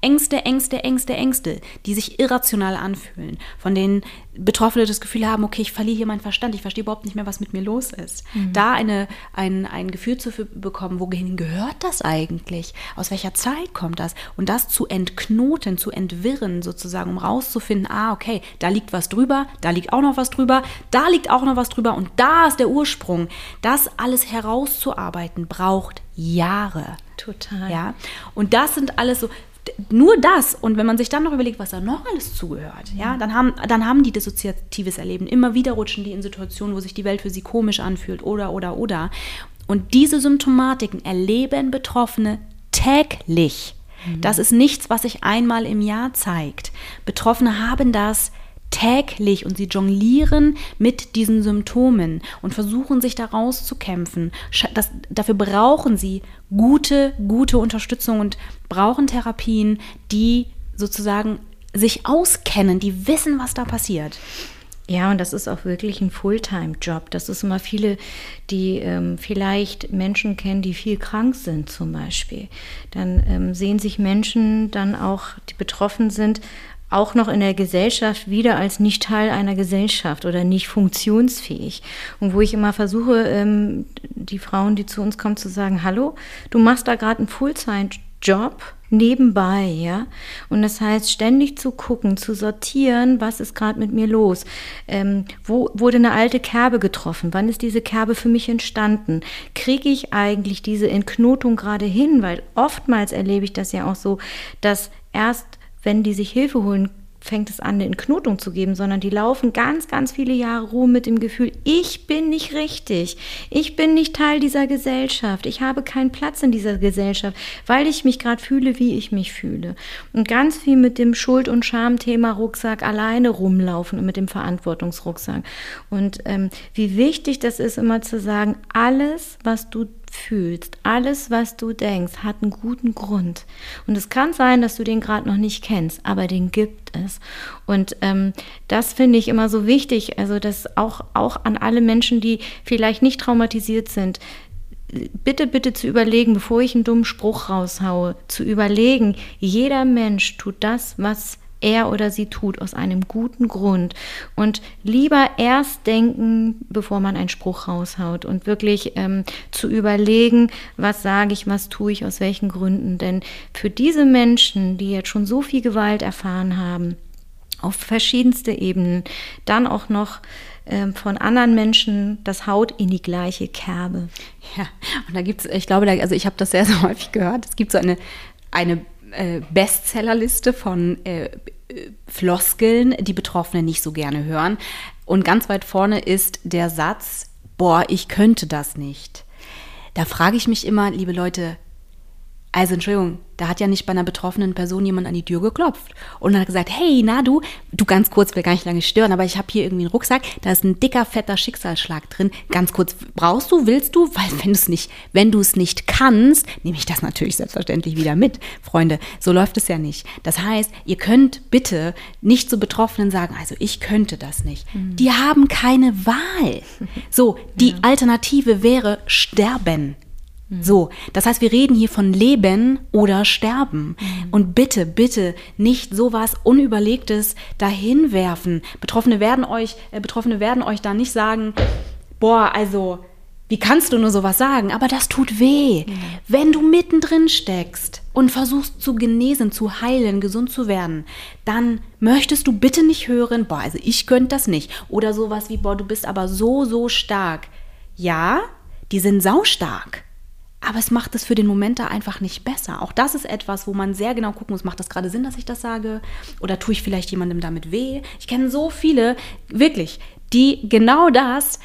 Ängste, Ängste, Ängste, Ängste, die sich irrational anfühlen, von denen Betroffene das Gefühl haben, okay, ich verliere hier meinen Verstand, ich verstehe überhaupt nicht mehr, was mit mir los ist. Mhm. Da eine, ein, ein Gefühl zu bekommen, wohin gehört das eigentlich? Aus welcher Zeit kommt das? Und das zu entknoten, zu entwirren sozusagen, um rauszufinden, ah, okay, da liegt was drüber, da liegt auch noch was drüber, da liegt auch noch was drüber und da ist der Ursprung. Das alles herauszuarbeiten braucht Jahre. Total. Ja. Und das sind alles so nur das und wenn man sich dann noch überlegt, was da noch alles zugehört, ja, dann haben, dann haben die dissoziatives Erleben. Immer wieder rutschen die in Situationen, wo sich die Welt für sie komisch anfühlt oder, oder, oder. Und diese Symptomatiken erleben Betroffene täglich. Mhm. Das ist nichts, was sich einmal im Jahr zeigt. Betroffene haben das täglich und sie jonglieren mit diesen Symptomen und versuchen sich da rauszukämpfen. Das, dafür brauchen sie gute, gute Unterstützung und brauchen Therapien, die sozusagen sich auskennen, die wissen, was da passiert. Ja, und das ist auch wirklich ein Fulltime-Job. Das ist immer viele, die ähm, vielleicht Menschen kennen, die viel krank sind zum Beispiel. Dann ähm, sehen sich Menschen dann auch, die betroffen sind, auch noch in der Gesellschaft wieder als nicht Teil einer Gesellschaft oder nicht funktionsfähig. Und wo ich immer versuche, ähm, die Frauen, die zu uns kommen, zu sagen, hallo, du machst da gerade einen Fulltime-Job nebenbei, ja. Und das heißt, ständig zu gucken, zu sortieren, was ist gerade mit mir los? Ähm, wo wurde eine alte Kerbe getroffen? Wann ist diese Kerbe für mich entstanden? Kriege ich eigentlich diese Entknotung gerade hin? Weil oftmals erlebe ich das ja auch so, dass erst wenn die sich Hilfe holen, fängt es an, eine Knotung zu geben, sondern die laufen ganz, ganz viele Jahre rum mit dem Gefühl, ich bin nicht richtig, ich bin nicht Teil dieser Gesellschaft, ich habe keinen Platz in dieser Gesellschaft, weil ich mich gerade fühle, wie ich mich fühle. Und ganz viel mit dem Schuld- und Schamthema Rucksack alleine rumlaufen und mit dem Verantwortungsrucksack. Und ähm, wie wichtig das ist, immer zu sagen, alles, was du fühlst, alles, was du denkst, hat einen guten Grund. Und es kann sein, dass du den gerade noch nicht kennst, aber den gibt es. Und ähm, das finde ich immer so wichtig, also das auch, auch an alle Menschen, die vielleicht nicht traumatisiert sind, bitte, bitte zu überlegen, bevor ich einen dummen Spruch raushaue, zu überlegen, jeder Mensch tut das, was er oder sie tut, aus einem guten Grund. Und lieber erst denken, bevor man einen Spruch raushaut und wirklich ähm, zu überlegen, was sage ich, was tue ich, aus welchen Gründen. Denn für diese Menschen, die jetzt schon so viel Gewalt erfahren haben, auf verschiedenste Ebenen, dann auch noch ähm, von anderen Menschen das Haut in die gleiche Kerbe. Ja, und da gibt es, ich glaube, da, also ich habe das sehr, sehr häufig gehört, es gibt so eine, eine äh, Bestsellerliste von äh, Floskeln, die Betroffene nicht so gerne hören. Und ganz weit vorne ist der Satz, boah, ich könnte das nicht. Da frage ich mich immer, liebe Leute, also Entschuldigung, da hat ja nicht bei einer betroffenen Person jemand an die Tür geklopft und hat gesagt, hey, na du, du ganz kurz, will gar nicht lange stören, aber ich habe hier irgendwie einen Rucksack, da ist ein dicker, fetter Schicksalsschlag drin. Ganz kurz, brauchst du, willst du? Weil wenn du es nicht, wenn du es nicht kannst, nehme ich das natürlich selbstverständlich wieder mit, Freunde. So läuft es ja nicht. Das heißt, ihr könnt bitte nicht zu Betroffenen sagen, also ich könnte das nicht. Mhm. Die haben keine Wahl. So, die ja. Alternative wäre sterben. So, das heißt, wir reden hier von Leben oder Sterben. Mhm. Und bitte, bitte nicht sowas Unüberlegtes dahinwerfen. Betroffene werden euch, äh, Betroffene werden euch da nicht sagen, boah, also, wie kannst du nur sowas sagen? Aber das tut weh. Mhm. Wenn du mittendrin steckst und versuchst zu genesen, zu heilen, gesund zu werden, dann möchtest du bitte nicht hören, boah, also ich könnte das nicht. Oder sowas wie, boah, du bist aber so, so stark. Ja, die sind saustark. Aber es macht es für den Moment da einfach nicht besser. Auch das ist etwas, wo man sehr genau gucken muss, macht das gerade Sinn, dass ich das sage? Oder tue ich vielleicht jemandem damit weh? Ich kenne so viele, wirklich, die genau das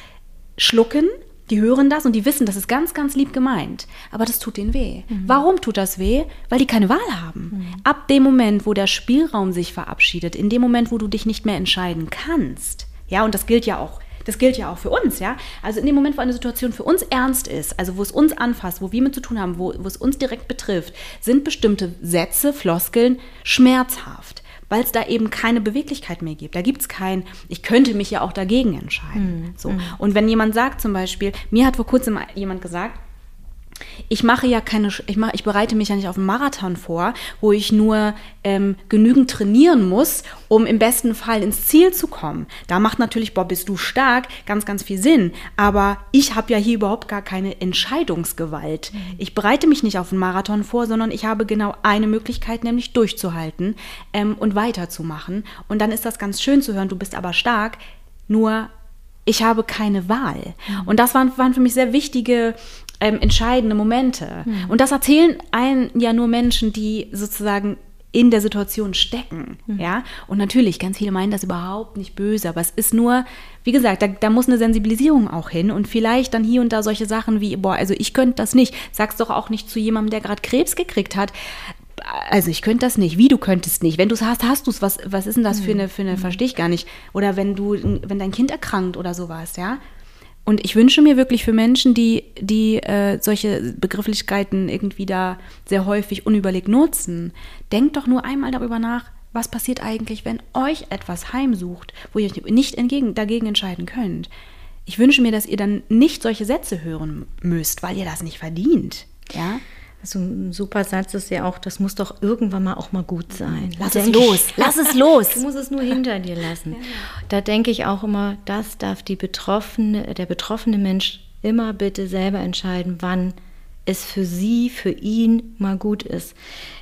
schlucken, Die hören das und die wissen, das ist ganz, ganz lieb gemeint. Aber das tut denen weh. Mhm. Warum tut das weh? Weil die keine Wahl haben. Mhm. Ab dem Moment, wo der Spielraum sich verabschiedet, in dem Moment, wo du dich nicht mehr entscheiden kannst, ja, und das gilt ja auch das gilt ja auch für uns, ja. Also in dem Moment, wo eine Situation für uns ernst ist, also wo es uns anfasst, wo wir mit zu tun haben, wo, wo es uns direkt betrifft, sind bestimmte Sätze, Floskeln schmerzhaft weil es da eben keine Beweglichkeit mehr gibt. Da gibt es kein, ich könnte mich ja auch dagegen entscheiden. Mhm. So. Hm. Und wenn jemand sagt zum Beispiel, mir hat vor kurzem jemand gesagt, ich mache ja keine, ich, mache, ich bereite mich ja nicht auf einen Marathon vor, wo ich nur ähm, genügend trainieren muss, um im besten Fall ins Ziel zu kommen. Da macht natürlich, boah, bist du stark, ganz, ganz viel Sinn. Aber ich habe ja hier überhaupt gar keine Entscheidungsgewalt. Mhm. Ich bereite mich nicht auf einen Marathon vor, sondern ich habe genau eine Möglichkeit, nämlich durchzuhalten ähm, und weiterzumachen. Und dann ist das ganz schön zu hören, du bist aber stark, nur ich habe keine Wahl. Mhm. Und das waren, waren für mich sehr wichtige ähm, entscheidende Momente. Mhm. Und das erzählen einen ja nur Menschen, die sozusagen in der Situation stecken, mhm. ja. Und natürlich, ganz viele meinen das überhaupt nicht böse, aber es ist nur, wie gesagt, da, da, muss eine Sensibilisierung auch hin und vielleicht dann hier und da solche Sachen wie, boah, also ich könnte das nicht. Sag's doch auch nicht zu jemandem, der gerade Krebs gekriegt hat. Also ich könnte das nicht. Wie du könntest nicht? Wenn du es hast, hast du es. Was, was ist denn das für hm. eine, für eine, hm. verstehe ich gar nicht. Oder wenn du, wenn dein Kind erkrankt oder sowas, ja. Und ich wünsche mir wirklich für Menschen, die, die äh, solche Begrifflichkeiten irgendwie da sehr häufig unüberlegt nutzen, denkt doch nur einmal darüber nach, was passiert eigentlich, wenn euch etwas heimsucht, wo ihr nicht entgegen, dagegen entscheiden könnt. Ich wünsche mir, dass ihr dann nicht solche Sätze hören müsst, weil ihr das nicht verdient. Ja? Also ein super Satz ist ja auch, das muss doch irgendwann mal auch mal gut sein. Lass es los, lass es los. Du musst es nur hinter dir lassen. Da denke ich auch immer, das darf die Betroffene, der betroffene Mensch immer bitte selber entscheiden, wann es für sie, für ihn mal gut ist.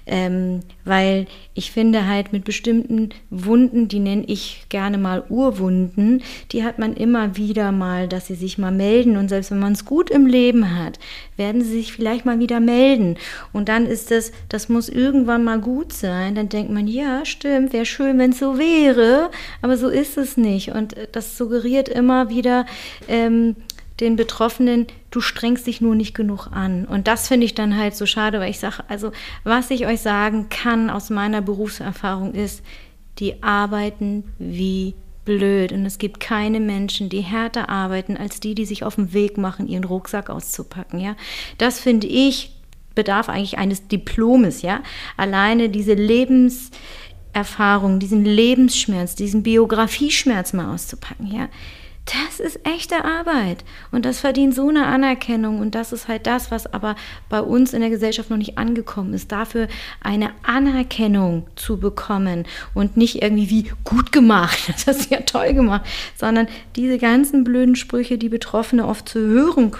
Ähm, weil ich finde halt mit bestimmten Wunden, die nenne ich gerne mal Urwunden, die hat man immer wieder mal, dass sie sich mal melden. Und selbst wenn man es gut im Leben hat, werden sie sich vielleicht mal wieder melden. Und dann ist das, das muss irgendwann mal gut sein. Dann denkt man, ja, stimmt, wäre schön, wenn es so wäre. Aber so ist es nicht. Und das suggeriert immer wieder, ähm, den Betroffenen, du strengst dich nur nicht genug an. Und das finde ich dann halt so schade, weil ich sage, also was ich euch sagen kann aus meiner Berufserfahrung ist, die arbeiten wie blöd. Und es gibt keine Menschen, die härter arbeiten, als die, die sich auf den Weg machen, ihren Rucksack auszupacken. Ja? Das finde ich bedarf eigentlich eines Diplomes, ja. Alleine diese Lebenserfahrung, diesen Lebensschmerz, diesen Biografieschmerz mal auszupacken, ja das ist echte Arbeit. Und das verdient so eine Anerkennung. Und das ist halt das, was aber bei uns in der Gesellschaft noch nicht angekommen ist, dafür eine Anerkennung zu bekommen und nicht irgendwie wie gut gemacht, das hast du ja toll gemacht, sondern diese ganzen blöden Sprüche, die Betroffene oft zu hören,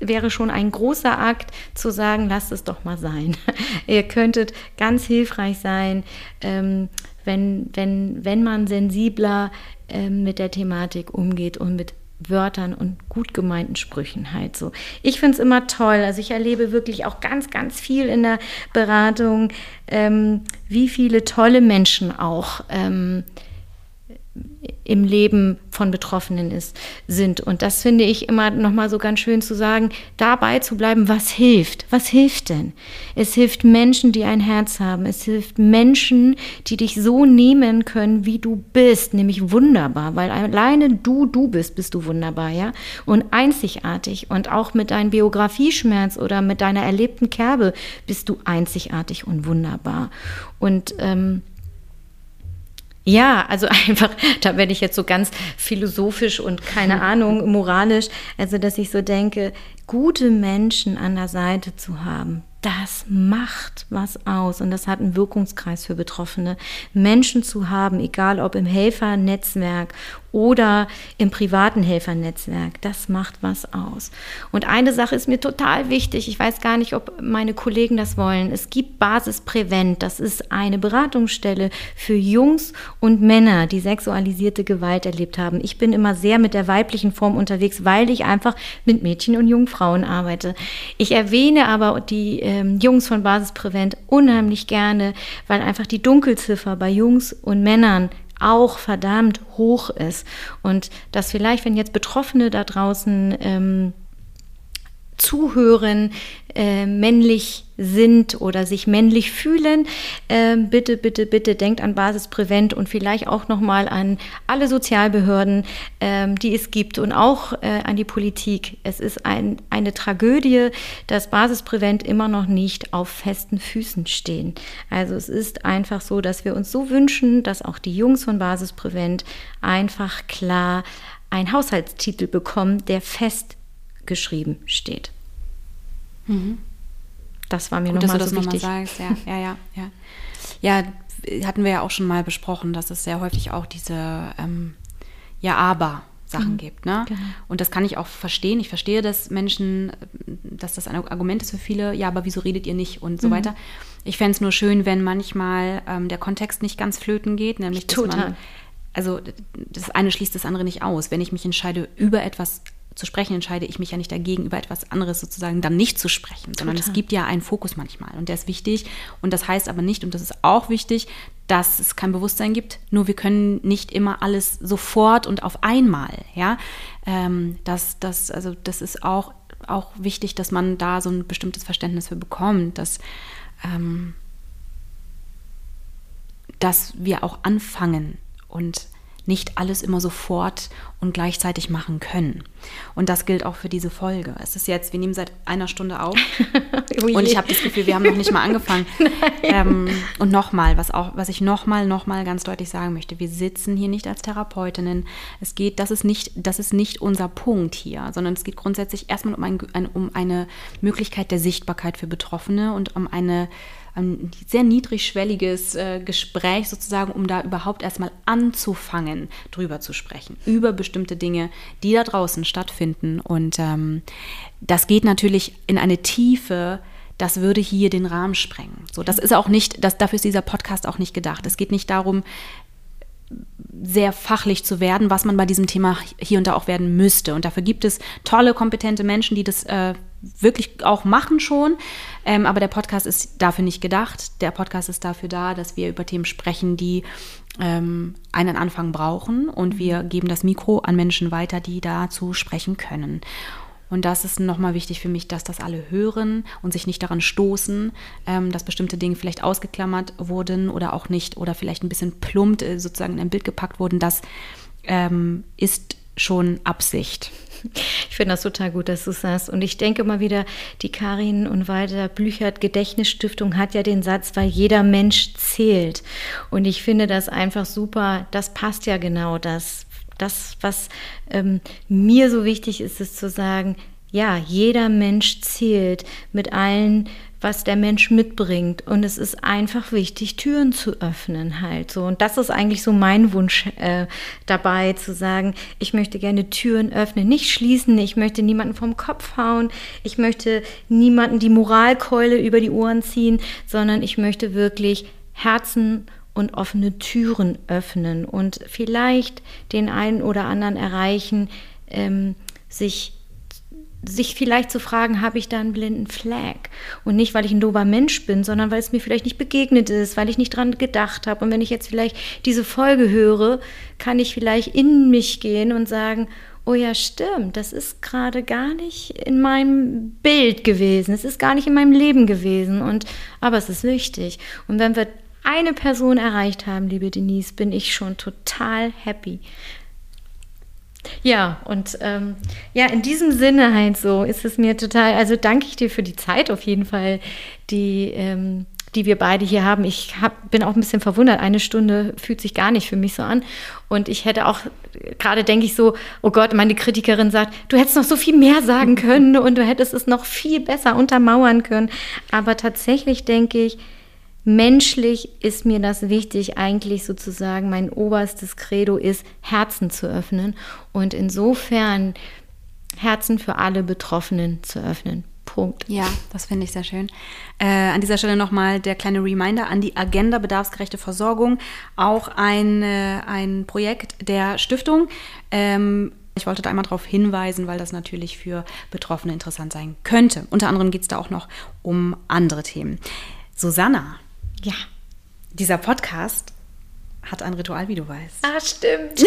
wäre schon ein großer Akt zu sagen, lasst es doch mal sein. Ihr könntet ganz hilfreich sein, ähm, wenn, wenn, wenn man sensibler ähm, mit der Thematik umgeht und mit Wörtern und gut gemeinten Sprüchen halt so. Ich finde es immer toll. Also ich erlebe wirklich auch ganz, ganz viel in der Beratung, ähm, wie viele tolle Menschen auch ähm, im Leben von Betroffenen ist, sind. Und das finde ich immer nochmal so ganz schön zu sagen, dabei zu bleiben, was hilft. Was hilft denn? Es hilft Menschen, die ein Herz haben. Es hilft Menschen, die dich so nehmen können, wie du bist, nämlich wunderbar, weil alleine du, du bist, bist du wunderbar, ja? Und einzigartig. Und auch mit deinem Biografieschmerz oder mit deiner erlebten Kerbe bist du einzigartig und wunderbar. Und ähm, ja, also einfach, da werde ich jetzt so ganz philosophisch und keine Ahnung, moralisch, also dass ich so denke, gute Menschen an der Seite zu haben, das macht was aus und das hat einen Wirkungskreis für Betroffene. Menschen zu haben, egal ob im Helfernetzwerk oder im privaten Helfernetzwerk, das macht was aus. Und eine Sache ist mir total wichtig, ich weiß gar nicht, ob meine Kollegen das wollen. Es gibt Basis Prävent, das ist eine Beratungsstelle für Jungs und Männer, die sexualisierte Gewalt erlebt haben. Ich bin immer sehr mit der weiblichen Form unterwegs, weil ich einfach mit Mädchen und jungen Frauen arbeite. Ich erwähne aber die ähm, Jungs von Basis Prävent unheimlich gerne, weil einfach die Dunkelziffer bei Jungs und Männern auch verdammt hoch ist. Und dass vielleicht, wenn jetzt Betroffene da draußen ähm, zuhören, äh, männlich sind oder sich männlich fühlen, äh, bitte, bitte, bitte denkt an Basisprävent und vielleicht auch nochmal an alle Sozialbehörden, äh, die es gibt und auch äh, an die Politik. Es ist ein, eine Tragödie, dass Basisprävent immer noch nicht auf festen Füßen stehen. Also es ist einfach so, dass wir uns so wünschen, dass auch die Jungs von Basisprävent einfach klar einen Haushaltstitel bekommen, der fest geschrieben steht. Mhm. Das war mir nochmal so wichtig. Noch mal sagst. Ja, ja, ja, ja. Ja, hatten wir ja auch schon mal besprochen, dass es sehr häufig auch diese ähm, Ja, aber Sachen mhm. gibt. Ne? Genau. Und das kann ich auch verstehen. Ich verstehe, dass Menschen, dass das ein Argument ist für viele, ja, aber wieso redet ihr nicht und so mhm. weiter. Ich fände es nur schön, wenn manchmal ähm, der Kontext nicht ganz flöten geht, nämlich dass Total. man, also das eine schließt das andere nicht aus. Wenn ich mich entscheide, über etwas zu sprechen, entscheide ich mich ja nicht dagegen, über etwas anderes sozusagen dann nicht zu sprechen, sondern Total. es gibt ja einen Fokus manchmal und der ist wichtig. Und das heißt aber nicht, und das ist auch wichtig, dass es kein Bewusstsein gibt. Nur wir können nicht immer alles sofort und auf einmal. Ja, ähm, das, das, also das ist auch, auch wichtig, dass man da so ein bestimmtes Verständnis für bekommt, dass, ähm, dass wir auch anfangen und nicht alles immer sofort und gleichzeitig machen können. Und das gilt auch für diese Folge. Es ist jetzt, wir nehmen seit einer Stunde auf oh und ich habe das Gefühl, wir haben noch nicht mal angefangen. ähm, und nochmal, was auch, was ich nochmal, nochmal ganz deutlich sagen möchte, wir sitzen hier nicht als Therapeutinnen. Es geht, das ist nicht, das ist nicht unser Punkt hier, sondern es geht grundsätzlich erstmal um, ein, um eine Möglichkeit der Sichtbarkeit für Betroffene und um eine ein sehr niedrigschwelliges äh, Gespräch sozusagen, um da überhaupt erstmal anzufangen, drüber zu sprechen, über bestimmte Dinge, die da draußen stattfinden. Und ähm, das geht natürlich in eine Tiefe, das würde hier den Rahmen sprengen. So, das ist auch nicht, das, dafür ist dieser Podcast auch nicht gedacht. Es geht nicht darum, sehr fachlich zu werden, was man bei diesem Thema hier und da auch werden müsste. Und dafür gibt es tolle, kompetente Menschen, die das äh, wirklich auch machen schon. Ähm, aber der Podcast ist dafür nicht gedacht. Der Podcast ist dafür da, dass wir über Themen sprechen, die ähm, einen Anfang brauchen. Und wir geben das Mikro an Menschen weiter, die dazu sprechen können. Und das ist nochmal wichtig für mich, dass das alle hören und sich nicht daran stoßen, ähm, dass bestimmte Dinge vielleicht ausgeklammert wurden oder auch nicht oder vielleicht ein bisschen plumpt äh, sozusagen in ein Bild gepackt wurden. Das ähm, ist schon Absicht. Ich finde das total gut, dass du sagst. Und ich denke mal wieder, die Karin und Walter Blüchert Gedächtnisstiftung hat ja den Satz, weil jeder Mensch zählt. Und ich finde das einfach super. Das passt ja genau das das, was ähm, mir so wichtig ist, ist zu sagen, ja, jeder Mensch zählt mit allen, was der Mensch mitbringt. Und es ist einfach wichtig, Türen zu öffnen halt so. Und das ist eigentlich so mein Wunsch äh, dabei, zu sagen, ich möchte gerne Türen öffnen, nicht schließen, ich möchte niemanden vom Kopf hauen, ich möchte niemanden die Moralkeule über die Ohren ziehen, sondern ich möchte wirklich Herzen und offene Türen öffnen und vielleicht den einen oder anderen erreichen, ähm, sich sich vielleicht zu fragen, habe ich da einen blinden Flag? Und nicht, weil ich ein dober Mensch bin, sondern weil es mir vielleicht nicht begegnet ist, weil ich nicht dran gedacht habe. Und wenn ich jetzt vielleicht diese Folge höre, kann ich vielleicht in mich gehen und sagen, oh ja, stimmt, das ist gerade gar nicht in meinem Bild gewesen, es ist gar nicht in meinem Leben gewesen. Und aber es ist wichtig. Und wenn wir eine Person erreicht haben, liebe Denise, bin ich schon total happy. Ja, und ähm, ja, in diesem Sinne halt so ist es mir total, also danke ich dir für die Zeit auf jeden Fall, die, ähm, die wir beide hier haben. Ich hab, bin auch ein bisschen verwundert, eine Stunde fühlt sich gar nicht für mich so an. Und ich hätte auch, gerade denke ich so, oh Gott, meine Kritikerin sagt, du hättest noch so viel mehr sagen können und du hättest es noch viel besser untermauern können. Aber tatsächlich denke ich, menschlich ist mir das wichtig, eigentlich sozusagen mein oberstes Credo ist, Herzen zu öffnen und insofern Herzen für alle Betroffenen zu öffnen. Punkt. Ja, das finde ich sehr schön. Äh, an dieser Stelle nochmal der kleine Reminder an die Agenda Bedarfsgerechte Versorgung, auch ein, äh, ein Projekt der Stiftung. Ähm, ich wollte da einmal darauf hinweisen, weil das natürlich für Betroffene interessant sein könnte. Unter anderem geht es da auch noch um andere Themen. Susanna, ja. Dieser Podcast hat ein Ritual, wie du weißt. Ah, stimmt.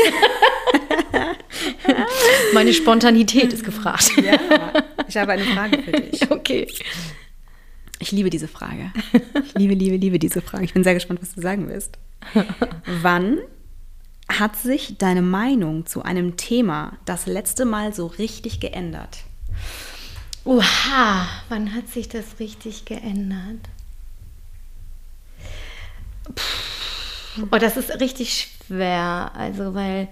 Meine Spontanität ist gefragt. Ja, Ich habe eine Frage für dich. Okay. Ich liebe diese Frage. Ich liebe, liebe, liebe diese Frage. Ich bin sehr gespannt, was du sagen wirst. Wann hat sich deine Meinung zu einem Thema das letzte Mal so richtig geändert? Oha, wann hat sich das richtig geändert? Puh. Oh, das ist richtig schwer. Also, weil.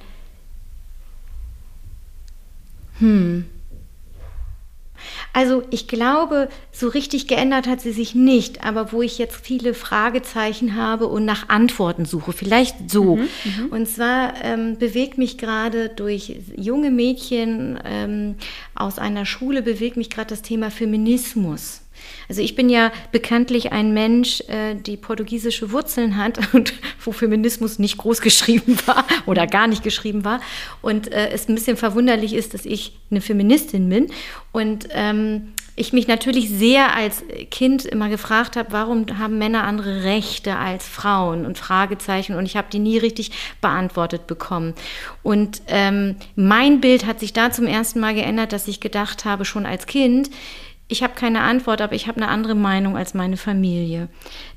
Hm. Also ich glaube, so richtig geändert hat sie sich nicht, aber wo ich jetzt viele Fragezeichen habe und nach Antworten suche, vielleicht so. Mhm, mhm. und zwar ähm, bewegt mich gerade durch junge Mädchen ähm, aus einer Schule, bewegt mich gerade das Thema Feminismus. Also ich bin ja bekanntlich ein Mensch, äh, die portugiesische Wurzeln hat und wo Feminismus nicht groß geschrieben war oder gar nicht geschrieben war. Und äh, es ein bisschen verwunderlich ist, dass ich eine Feministin bin. Und ähm, ich mich natürlich sehr als Kind immer gefragt habe, warum haben Männer andere Rechte als Frauen und Fragezeichen und ich habe die nie richtig beantwortet bekommen. Und ähm, mein Bild hat sich da zum ersten Mal geändert, dass ich gedacht habe, schon als Kind, ich habe keine Antwort, aber ich habe eine andere Meinung als meine Familie.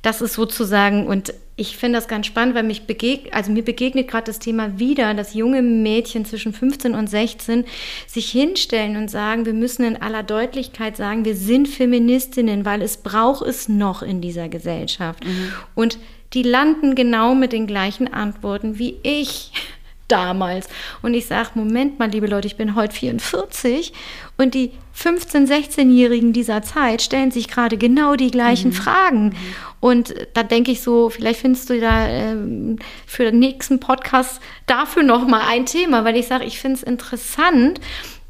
Das ist sozusagen, und ich finde das ganz spannend, weil mich begegnet, also mir begegnet gerade das Thema wieder, dass junge Mädchen zwischen 15 und 16 sich hinstellen und sagen, wir müssen in aller Deutlichkeit sagen, wir sind Feministinnen, weil es braucht es noch in dieser Gesellschaft. Mhm. Und die landen genau mit den gleichen Antworten wie ich damals. Und ich sage, Moment mal, liebe Leute, ich bin heute 44 und die 15-, 16-Jährigen dieser Zeit stellen sich gerade genau die gleichen mhm. Fragen. Mhm. Und da denke ich so, vielleicht findest du da ähm, für den nächsten Podcast dafür nochmal ein Thema, weil ich sage, ich finde es interessant,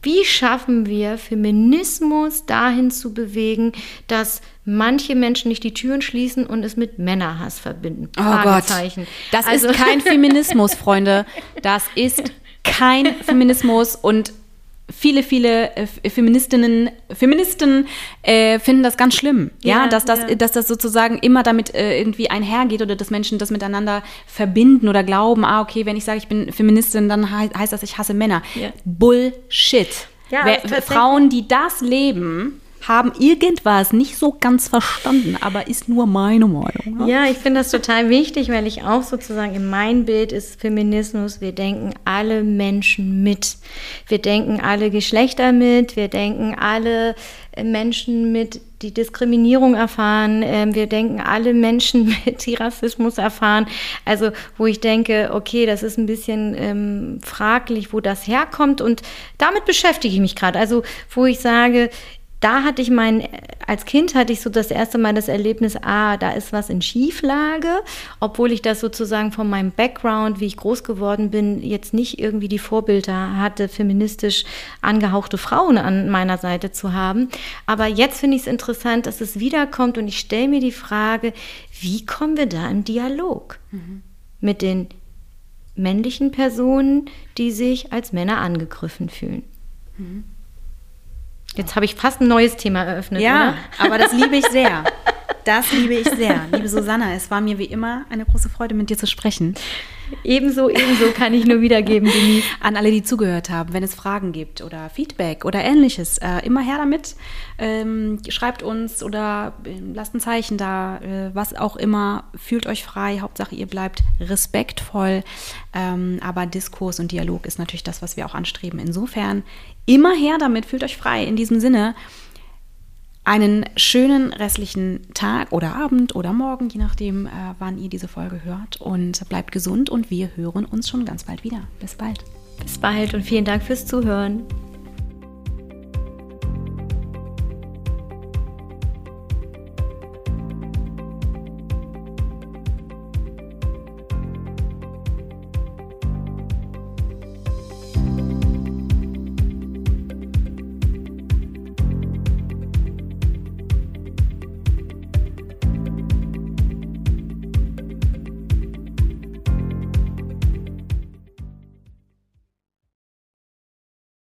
wie schaffen wir Feminismus dahin zu bewegen, dass manche Menschen nicht die Türen schließen und es mit Männerhass verbinden? Oh Gott, das also. ist kein Feminismus, Freunde. Das ist kein Feminismus und viele, viele äh, Feministinnen, Feministen äh, finden das ganz schlimm, ja, ja dass, das, ja. dass das sozusagen immer damit äh, irgendwie einhergeht oder dass Menschen das miteinander verbinden oder glauben, ah, okay, wenn ich sage, ich bin Feministin, dann he heißt das, ich hasse Männer. Ja. Bullshit. Wer, Frauen, die das leben, haben irgendwas nicht so ganz verstanden, aber ist nur meine Meinung. Ne? Ja, ich finde das total wichtig, weil ich auch sozusagen in mein Bild ist Feminismus, wir denken alle Menschen mit. Wir denken alle Geschlechter mit, wir denken alle äh, Menschen mit, die Diskriminierung erfahren. Ähm, wir denken alle Menschen mit, die Rassismus erfahren. Also wo ich denke, okay, das ist ein bisschen ähm, fraglich, wo das herkommt. Und damit beschäftige ich mich gerade. Also wo ich sage, da hatte ich mein, als Kind hatte ich so das erste Mal das Erlebnis, ah, da ist was in Schieflage, obwohl ich das sozusagen von meinem Background, wie ich groß geworden bin, jetzt nicht irgendwie die Vorbilder hatte, feministisch angehauchte Frauen an meiner Seite zu haben. Aber jetzt finde ich es interessant, dass es wiederkommt und ich stelle mir die Frage, wie kommen wir da im Dialog mhm. mit den männlichen Personen, die sich als Männer angegriffen fühlen? Mhm. Jetzt habe ich fast ein neues Thema eröffnet. Ja, oder? aber das liebe ich sehr. Das liebe ich sehr. Liebe Susanna, es war mir wie immer eine große Freude, mit dir zu sprechen. Ebenso, ebenso kann ich nur wiedergeben, Denise. An alle, die zugehört haben, wenn es Fragen gibt oder Feedback oder ähnliches, äh, immer her damit. Ähm, schreibt uns oder äh, lasst ein Zeichen da, äh, was auch immer. Fühlt euch frei. Hauptsache, ihr bleibt respektvoll. Ähm, aber Diskurs und Dialog ist natürlich das, was wir auch anstreben. Insofern immer her damit. Fühlt euch frei. In diesem Sinne einen schönen restlichen Tag oder Abend oder Morgen, je nachdem, äh, wann ihr diese Folge hört. Und bleibt gesund und wir hören uns schon ganz bald wieder. Bis bald. Bis bald und vielen Dank fürs Zuhören.